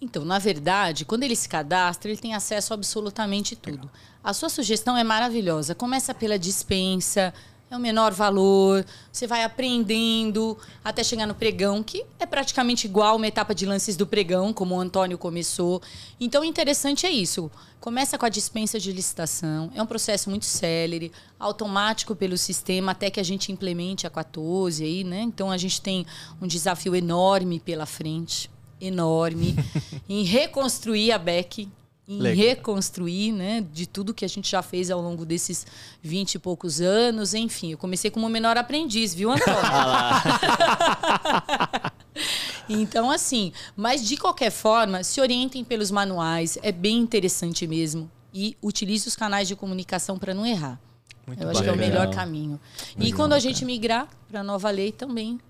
Então, na verdade, quando ele se cadastra, ele tem acesso a absolutamente tudo. A sua sugestão é maravilhosa. Começa pela dispensa, é o menor valor, você vai aprendendo até chegar no pregão, que é praticamente igual uma etapa de lances do pregão, como o Antônio começou. Então, o interessante é isso. Começa com a dispensa de licitação, é um processo muito célere, automático pelo sistema, até que a gente implemente a 14 aí, né? Então, a gente tem um desafio enorme pela frente enorme em reconstruir a Beck, em Legal. reconstruir, né, de tudo que a gente já fez ao longo desses 20 e poucos anos, enfim, eu comecei como menor aprendiz, viu, Antônio? então, assim, mas de qualquer forma, se orientem pelos manuais, é bem interessante mesmo. E utilize os canais de comunicação para não errar. Muito eu acho que é o melhor caminho. e quando a gente migrar para a nova lei também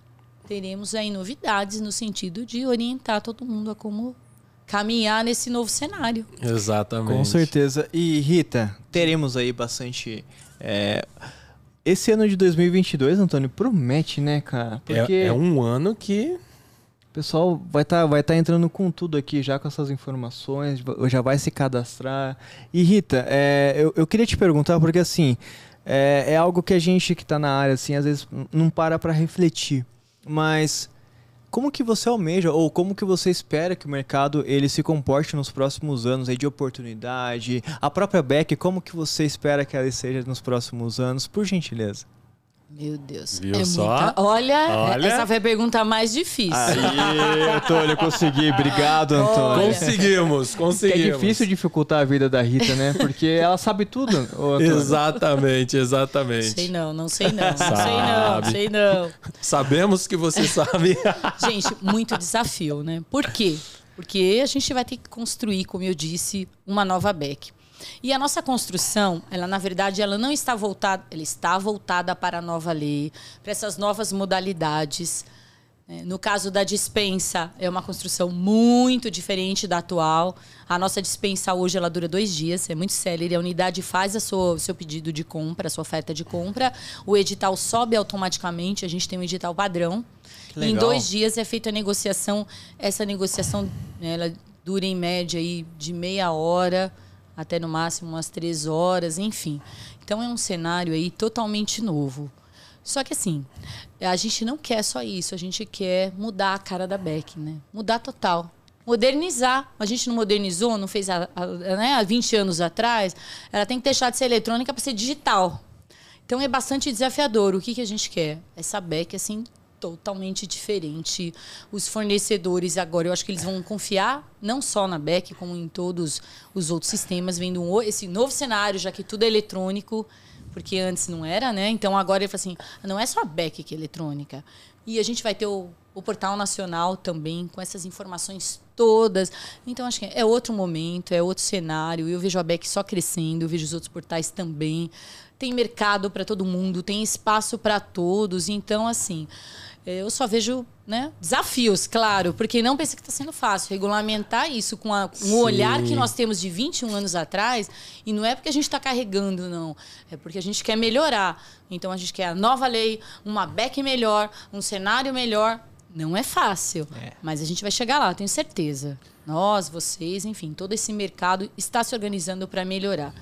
teremos aí novidades no sentido de orientar todo mundo a como caminhar nesse novo cenário. Exatamente. Com certeza. E Rita, teremos aí bastante é, esse ano de 2022, Antônio, promete, né, cara? Porque é, é um ano que o pessoal vai estar tá, vai tá entrando com tudo aqui, já com essas informações, já vai se cadastrar. E Rita, é, eu, eu queria te perguntar, porque assim, é, é algo que a gente que está na área, assim, às vezes não para para refletir. Mas como que você almeja ou como que você espera que o mercado ele se comporte nos próximos anos aí de oportunidade? A própria Beck, como que você espera que ela seja nos próximos anos, por gentileza? Meu Deus. Viu é só? Muita... Olha, Olha, essa foi a pergunta mais difícil. Aí, Antônio, consegui. Obrigado, Antônio. Conseguimos, conseguimos. É difícil dificultar a vida da Rita, né? Porque ela sabe tudo. exatamente, exatamente. Sei não, não sei não. Não sei não, sei não. Sabemos que você sabe. gente, muito desafio, né? Por quê? Porque a gente vai ter que construir, como eu disse, uma nova Beck. E a nossa construção, ela na verdade, ela não está voltada, ela está voltada para a nova lei, para essas novas modalidades. É, no caso da dispensa, é uma construção muito diferente da atual. A nossa dispensa hoje ela dura dois dias, é muito séria. A unidade faz o seu pedido de compra, a sua oferta de compra. O edital sobe automaticamente, a gente tem um edital padrão. Em dois dias é feita a negociação. Essa negociação ela dura em média aí de meia hora até no máximo umas três horas, enfim. Então é um cenário aí totalmente novo. Só que assim, a gente não quer só isso, a gente quer mudar a cara da Beck, né? Mudar total. Modernizar. A gente não modernizou, não fez há, né, há 20 anos atrás. Ela tem que deixar de ser eletrônica para ser digital. Então é bastante desafiador. O que, que a gente quer? Essa Beck, assim, totalmente diferente. Os fornecedores agora, eu acho que eles vão confiar não só na Beck, como em todos os outros sistemas, vendo um, esse novo cenário, já que tudo é eletrônico, porque antes não era, né? Então agora ele fala assim, não é só a Beck que é eletrônica. E a gente vai ter o, o portal nacional também, com essas informações todas. Então, acho que é outro momento, é outro cenário. Eu vejo a Beck só crescendo, eu vejo os outros portais também. Tem mercado para todo mundo, tem espaço para todos. Então, assim, eu só vejo né, desafios, claro, porque não pensa que está sendo fácil. Regulamentar isso com a, um olhar que nós temos de 21 anos atrás, e não é porque a gente está carregando, não. É porque a gente quer melhorar. Então a gente quer a nova lei, uma BEC melhor, um cenário melhor. Não é fácil, é. mas a gente vai chegar lá, tenho certeza. Nós, vocês, enfim, todo esse mercado está se organizando para melhorar.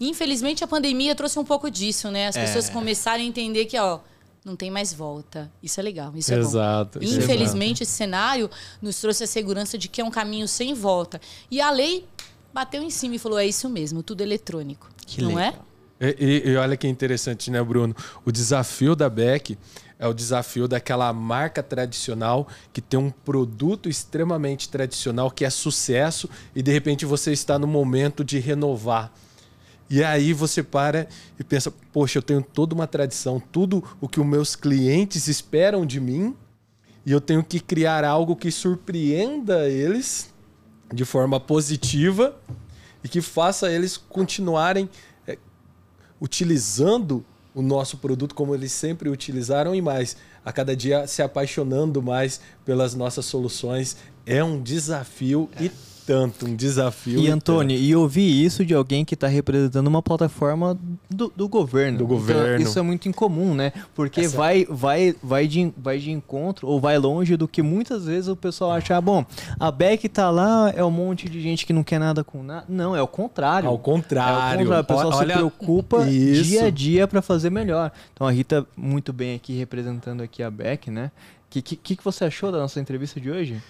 Infelizmente, a pandemia trouxe um pouco disso, né? As é. pessoas começarem a entender que, ó não tem mais volta. Isso é legal, isso é exato, bom. Infelizmente, esse cenário nos trouxe a segurança de que é um caminho sem volta. E a lei bateu em cima e falou: é isso mesmo, tudo eletrônico. Que não é? legal. é? E, e, e, olha que interessante, né, Bruno? O desafio da Beck é o desafio daquela marca tradicional que tem um produto extremamente tradicional que é sucesso e de repente você está no momento de renovar e aí você para e pensa, poxa, eu tenho toda uma tradição, tudo o que os meus clientes esperam de mim, e eu tenho que criar algo que surpreenda eles de forma positiva e que faça eles continuarem é, utilizando o nosso produto como eles sempre utilizaram e mais, a cada dia se apaixonando mais pelas nossas soluções. É um desafio e tanto, um desafio. E, Antônio, e ouvir isso de alguém que está representando uma plataforma do, do governo. Do então, governo. isso é muito incomum, né? Porque Essa... vai, vai, vai, de, vai de encontro ou vai longe do que muitas vezes o pessoal acha, ah, bom, a Beck tá lá, é um monte de gente que não quer nada com nada. Não, é o contrário. Ao contrário. É o contrário. O pessoal Olha... se preocupa isso. dia a dia para fazer melhor. Então a Rita, muito bem aqui representando aqui a Beck, né? O que, que, que você achou da nossa entrevista de hoje?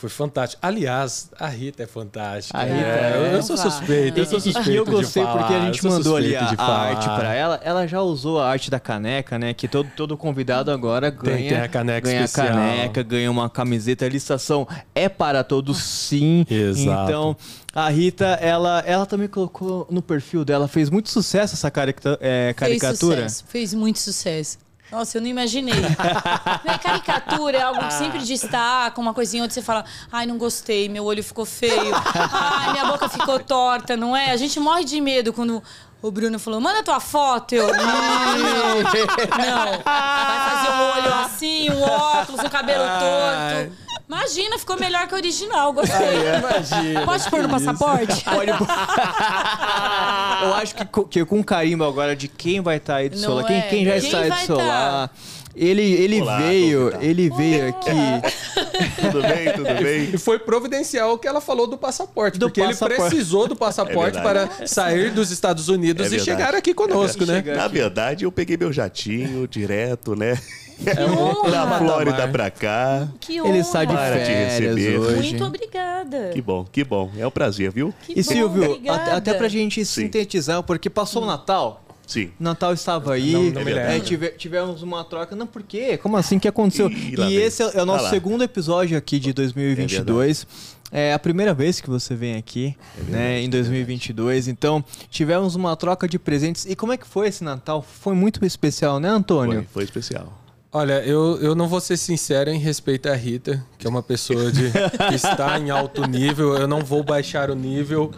Foi fantástico. Aliás, a Rita é fantástica. A Rita é, eu, eu, sou suspeito, eu sou suspeito. E eu gostei porque a gente mandou ali a, a arte para ela. Ela já usou a arte da caneca, né? Que todo, todo convidado agora ganha, tem, tem a caneca ganha especial. caneca, ganha uma camiseta. A licitação é para todos, sim. Exato. Então, a Rita, ela, ela também colocou no perfil dela, fez muito sucesso essa caricatura. É, caricatura. Fez sucesso, fez muito sucesso. Nossa, eu não imaginei. né, caricatura é algo que sempre destaca, uma coisinha onde você fala, ai, não gostei, meu olho ficou feio, ai, minha boca ficou torta, não é? A gente morre de medo quando o Bruno falou, manda tua foto. Eu, não, não. Vai fazer um olho assim, um óculos, um cabelo torto. Imagina, ficou melhor que o original, gostei. Imagina. Pode pôr no passaporte? Pode... Eu acho que, co- que com carimbo agora de quem vai estar aí do Não lado, quem, é? quem já Quem está aí do vai tá? lado. Ele, ele Olá, veio, ele veio aqui. Tudo bem, tudo bem? E foi providencial o que ela falou do passaporte, Do porque passaporte. ele precisou do passaporte É para sair dos Estados Unidos É e verdade. chegar aqui conosco, É né? Na verdade, eu peguei meu jatinho direto, né? É Da. Flórida pra cá. Que Ele está de Para te férias receber. hoje. Muito obrigada. Que bom, que bom. É um prazer, viu? Que E bom, Silvio, obrigada. até, até pra gente Sim. sintetizar, porque passou o Natal. Sim. Natal estava aí, Não- não me é, lembro. tive- tivemos uma troca. Não, por quê? Como assim? O que aconteceu? Ih, e esse é, é o nosso Ah segundo episódio aqui de 2022. É, a primeira vez que você vem aqui, É né, em 2022. Então, tivemos uma troca de presentes. E como é que foi esse Natal? Foi muito especial, né, Antônio? Foi, foi especial. Olha, eu, eu não vou ser sincero em respeito à Rita, que é uma pessoa de, que está em alto nível. Eu não vou baixar o nível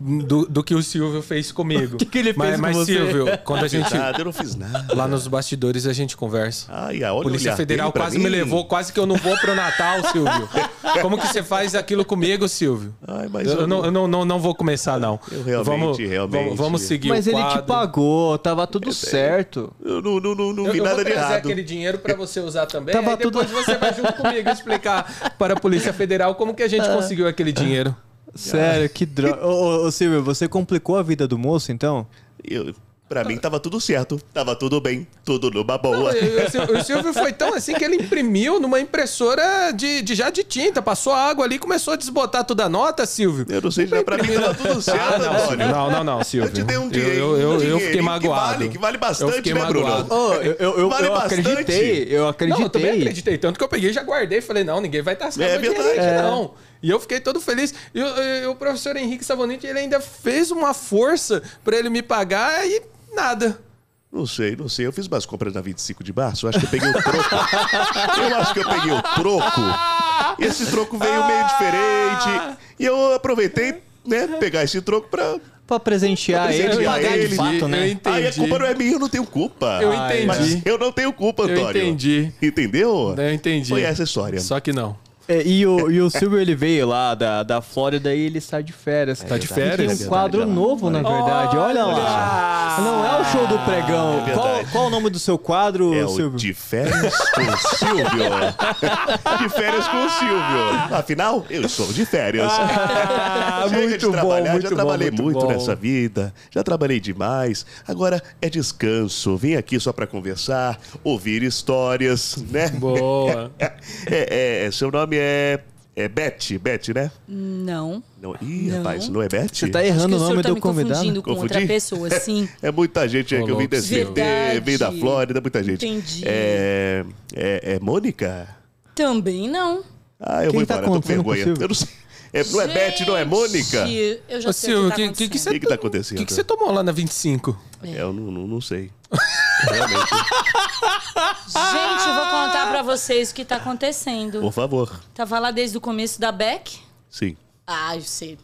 do, do que o Silvio fez comigo. O que que ele fez mas, com mas, você? Silvio, quando a gente. Nada, eu não fiz nada. Lá nos bastidores a gente conversa. Ai, a Polícia Federal quase mim. me levou, quase que eu não vou pro Natal, Silvio. Como que você faz aquilo comigo, Silvio? Ai, mas eu, eu não, não- eu não, não, não vou começar, não. Eu realmente, vamos, realmente. Vamos, vamos seguir Mas o ele te pagou, tava tudo certo. Eu não, não, não, não Eu, vi eu nada vou de trazer errado. aquele dinheiro pra você usar também. Tava aí depois tudo- você vai junto comigo explicar para a Polícia Federal como que a gente conseguiu aquele dinheiro. Sério, que droga. Ô, ô, Silvio, você complicou a vida do moço, então? Eu, pra mim tava tudo certo. Tava tudo bem. Tudo numa Não, boa. eu- eu- Sil- o Silvio foi tão assim que ele imprimiu numa impressora de, de já de tinta, passou água ali e começou a desbotar toda a nota, Silvio. Eu não sei, já pra mim tava tudo certo, Ah, não, não, não, não, Silvio. Eu te dei um Eu- dinheiro. eu, eu, eu, dinheirinho fiquei que magoado. vale, que vale Eu bastante, fiquei né, Bruno? Ô, eu, eu, eu, Vale eu bastante. acreditei, eu acreditei. Não, eu também acreditei. Tanto que eu peguei e já guardei. Falei, não, ninguém vai tascar É meu verdade. dinheiro, É. não. E eu fiquei todo feliz. E, o- e o professor Henrique Savonite, ele ainda fez uma força pra ele me pagar e nada. Não sei, não sei. Eu fiz umas compras na 25 de março. Eu acho que eu peguei o troco. eu acho que eu peguei o troco. Esse troco veio meio diferente. E eu aproveitei, né, pegar esse troco pra. Pra presentear Pra ele, presentear pagar ele. de fato, Eu né? entendi. Ai, a culpa não é minha, eu não tenho culpa. Eu entendi. Mas eu não tenho culpa, Eu Antônio. entendi. Entendeu? Eu entendi. Foi essa a história. Só que não. É, e, o, e o Silvio, ele veio lá da, da Flórida e ele está de férias. Tá de Tem férias? um quadro É verdade, novo, na verdade. Olha lá. Não é o show do pregão. É qual, qual o nome do seu quadro, É Silvio? de férias com o Silvio. de férias com o Silvio. Afinal, eu estou de férias. Ah, muito de bom, muito já bom, trabalhei muito muito, bom. nessa vida, já trabalhei demais. Agora é descanso. Vim aqui só para conversar, ouvir histórias, né? Boa. É, é, seu nome é é Beth, Beth, né? Não. Não, ih, Não. rapaz, não é Beth? Você tá que errando o o nome tá do me convidado. confundindo com outra pessoa, sim. É muita gente aí que eu vim Ô, desse Verdade. veio da Flórida, muita gente. Entendi. É, é, é Mônica? Também não. Ah, eu Quem vou tá embora, eu tô com vergonha. Eu não sei. É, não é Beth, não é Mônica? Eu já Ô, sei Silvio, o que, que, tá que, que, acontecendo. você, O que que tá acontecendo? O que, que você tomou lá na 25? É, eu não, não, não sei. Realmente. Gente, eu vou contar pra vocês o que tá acontecendo. Por favor. Tava lá desde o começo da Beck. Sim. Ah, eu sei.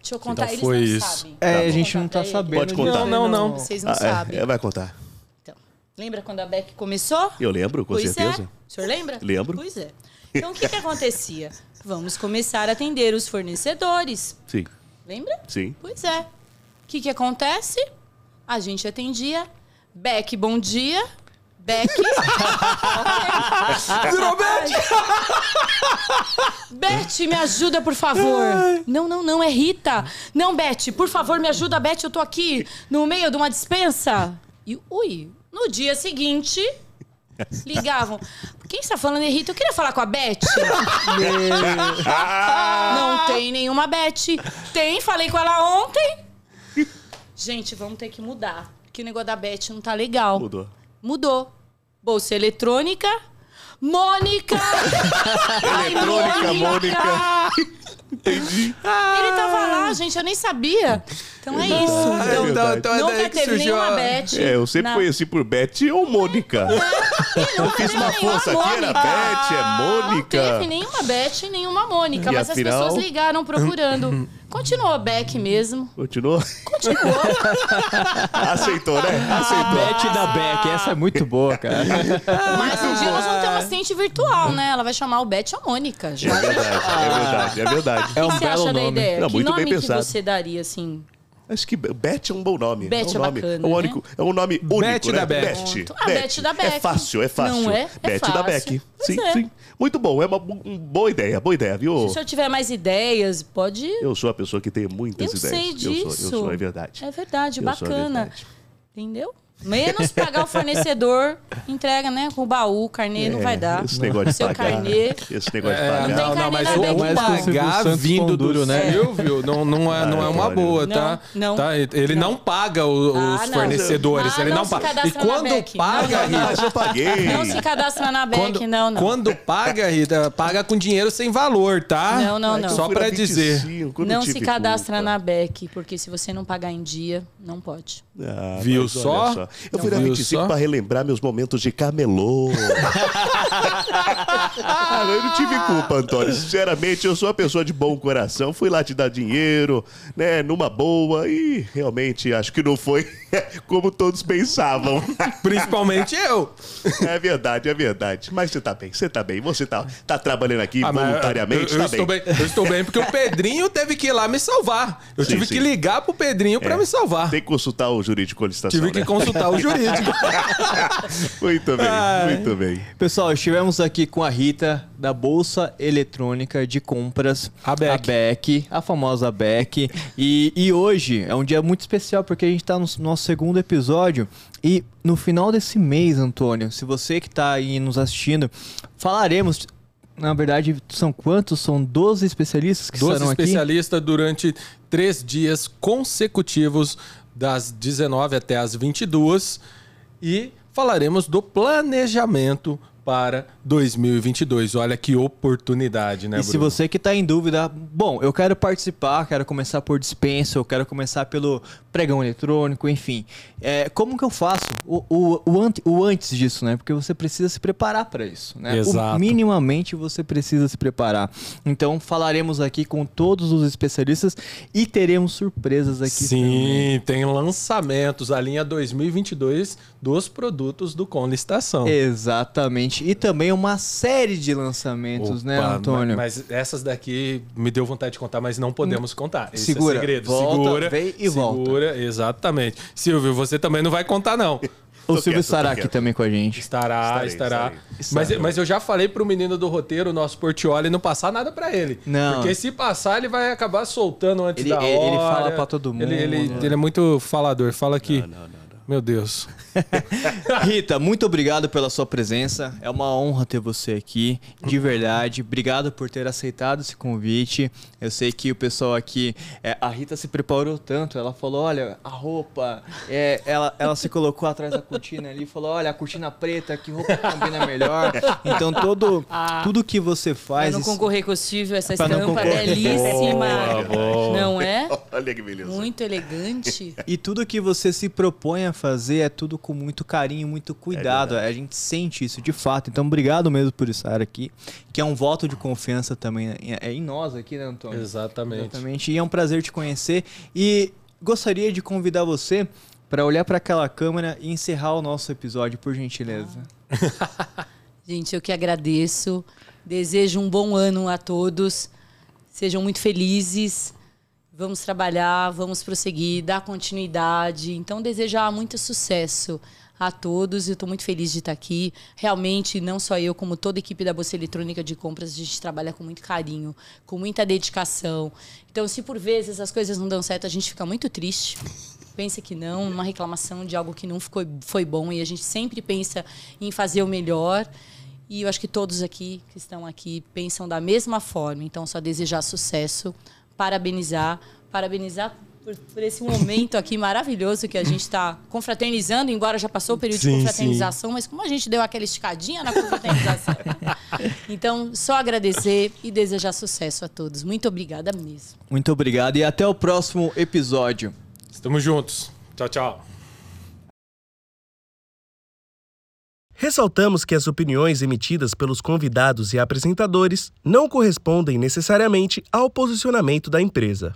Deixa eu contar, Então eles foi não isso. sabem. É, Eu a gente não tá pra eles. sabendo. Pode contar. disso, Não, não, não. Vocês não Ah, sabem. é, é, vai contar. Então, lembra quando a Beck começou? Eu lembro, com pois certeza. é. O senhor lembra? Lembro. Pois é. Então, o que que acontecia? Vamos começar a atender os fornecedores. Sim, Lembra? sim. Pois é. O que que acontece? A gente atendia. Beck, bom dia. Beck. Virou Beth! Beth, me ajuda, por favor. Não, não, não, é Rita. Não, Beth, por favor, me ajuda, Beth. Eu tô aqui no meio de uma dispensa. E, ui, no dia seguinte, ligavam. Quem está falando é Rita? Eu queria falar com a Beth. Não tem nenhuma Beth. Tem, falei com ela ontem. Gente, vamos ter que mudar. Porque o negócio da Beth não tá legal. Mudou. Mudou. Bolsa eletrônica. Mônica! Ai, Eletrônica, Mônica. Entendi. Ele tava lá, gente, eu nem sabia. Então é isso. É Então, então é Nunca que teve surgiu nenhuma a... Beth. É, eu sempre na- conheci por Beth ou Mônica. Eu Fiz uma força aqui, era Beth, é Não Mônica. teve nenhuma Beth e nenhuma Mônica, E mas afinal? as pessoas ligaram procurando. Continuou a Beck mesmo. Continuou? Continuou. Aceitou, né? A Aceitou. Beth da Beck, essa é muito boa, cara. mas um dia nós vamos ter uma assistente virtual, né? Ela vai chamar o Beth a Mônica. Já. É verdade, é verdade, é verdade. É o um que você belo acha da nome. ideia? Não, que muito bem nome que pensado. você daria, assim? Acho que Beth é um bom nome. Beth é um é nome, bacana, é um, né? único, é um nome único, Beth né? da Beck. Pronto. Ah, Beth da Beck. É fácil, é fácil. Não é? É Beth da. Beck. Sim, é. sim. Muito bom, é uma bo- um- boa ideia, boa ideia, viu? Se eu tiver mais ideias, pode... Eu sou a pessoa que tem muitas Eu ideias. sei Eu sou, disso. eu sou, é verdade. É verdade, Eu sou a bacana. verdade. Entendeu? Menos pagar o fornecedor, entrega, né? Com o baú, o carnê não É, vai dar. Esse negócio de Seu pagar. carnê. Esse negócio de É, pagar. tem não, não, carne mas na o, não. pagar vindo Duro, né? Silvio não, não, é, não é uma boa, Não, tá? não. Tá? Ele não, paga o- os Ah, não. fornecedores, Ah, ele não não se paga. E cadastra na quando paga, Não, não, Rita, eu paguei. Não se cadastra na Beck, quando, não, não. quando paga, Rita, paga com dinheiro sem valor, tá? Não, não, É não. Só pra na dizer. 25, Não se cadastra na Beck, porque se você não pagar em dia, não pode. Ah, Viu mas Eu fui na Viu 25 só? pra relembrar meus momentos de camelô. ah, eu não tive culpa, Antônio. Sinceramente, eu sou uma pessoa de bom coração. Fui lá te dar dinheiro, né, numa boa. E realmente acho que não foi como todos pensavam. Principalmente eu. é verdade, é verdade. Mas você tá bem, você tá bem. Você tá, tá trabalhando aqui Ah, voluntariamente, eu, eu tá estou bem. Eu estou bem porque o Pedrinho teve que ir lá me salvar. Eu Sim, tive sim. que ligar pro Pedrinho pra É. me salvar. Tem que consultar o jurídico de licitação, Tive que né? consultar o jurídico. Muito bem, Ai. muito bem. Pessoal, estivemos aqui com a Rita da Bolsa Eletrônica de Compras. A Beck. A Beck, a famosa Beck. E, e hoje é um dia muito especial porque a gente tá no nosso segundo episódio. E no final desse mês, Antônio, se você que tá aí nos assistindo, falaremos. Na verdade, são quantos? São 12 especialistas que 12 estarão aqui? especialistas durante três dias consecutivos, das 19 até as 22. E falaremos do planejamento para 2022. Olha que oportunidade, né, E se Bruno? você que tá em dúvida, bom, eu quero participar, quero começar por dispensa, eu quero começar pelo pregão eletrônico, enfim. É, como que eu faço? O, o, o, ante- o antes disso, né? Porque você precisa se preparar para isso, né? O- Exato. minimamente você precisa se preparar. Então falaremos aqui com todos os especialistas e teremos surpresas aqui também. Sim, tem lançamentos, a linha 2022 dos produtos do Com Licitação. Exatamente. E também uma série de lançamentos, né, Opa, Antônio? Mas mas essas daqui me deu vontade de contar, mas não podemos contar. Esse Segura, é segredo. volta, segura, vem e volta. segura, exatamente. Silvio, você também não vai contar, não. o tô Silvio quieto, estará aqui quieto. também com a gente. Estará, Estarei, estará. estarei. Mas, mas eu já falei pro menino do roteiro, o nosso Portioli, não passar nada pra ele. Não. Porque se passar, ele vai acabar soltando antes Ele- da hora. ele- ele fala pra todo Ele, ele, mundo. ele é muito falador. Fala aqui. Meu Deus. Rita, muito obrigado pela sua presença. É uma honra ter você aqui, de verdade. Obrigado por ter aceitado esse convite. Eu sei que o pessoal aqui, é, a Rita se preparou tanto. Ela falou: olha, a roupa. é, ela, ela se colocou atrás da cortina ali, e falou: olha, a cortina preta, que roupa combina melhor. Então todo, tudo que você Pra faz. não isso- concorrer com o Silvio, essa Pra não estampa belíssima. Boa, boa. Não é? Olha que beleza. Muito elegante. E tudo que você se propõe a fazer é tudo com muito carinho, muito cuidado. verdade. a gente sente isso de fato. Então, obrigado mesmo por estar aqui. Que é um voto de confiança também é em nós aqui, né, Antônio? Exatamente. Exatamente. E é um prazer te conhecer. E gostaria de convidar você para olhar para aquela câmera e encerrar o nosso episódio, por gentileza. Gente, eu que agradeço. Desejo um bom ano a todos. Sejam muito felizes. Vamos trabalhar, vamos prosseguir, dar continuidade. Então, desejar muito sucesso a todos. Eu estou muito feliz de estar aqui. Realmente, não só eu, como toda a equipe da Bolsa Eletrônica de Compras, a gente trabalha com muito carinho, com muita dedicação. Então, se por vezes as coisas não dão certo, a gente fica muito triste. Pensa que não, uma reclamação de algo que não ficou, foi bom e a gente sempre pensa em fazer o melhor. E eu acho que todos aqui que estão aqui pensam da mesma forma. Então, só desejar sucesso, parabenizar, parabenizar por, por esse momento aqui maravilhoso que a gente está confraternizando, embora já passou o período Sim, de confraternização, mas como a gente deu aquela esticadinha na confraternização. então, só agradecer e desejar sucesso a todos. Muito obrigada mesmo. Muito obrigado e até o próximo episódio. Estamos juntos. Tchau, tchau. Ressaltamos que as opiniões emitidas pelos convidados e apresentadores não correspondem necessariamente ao posicionamento da empresa.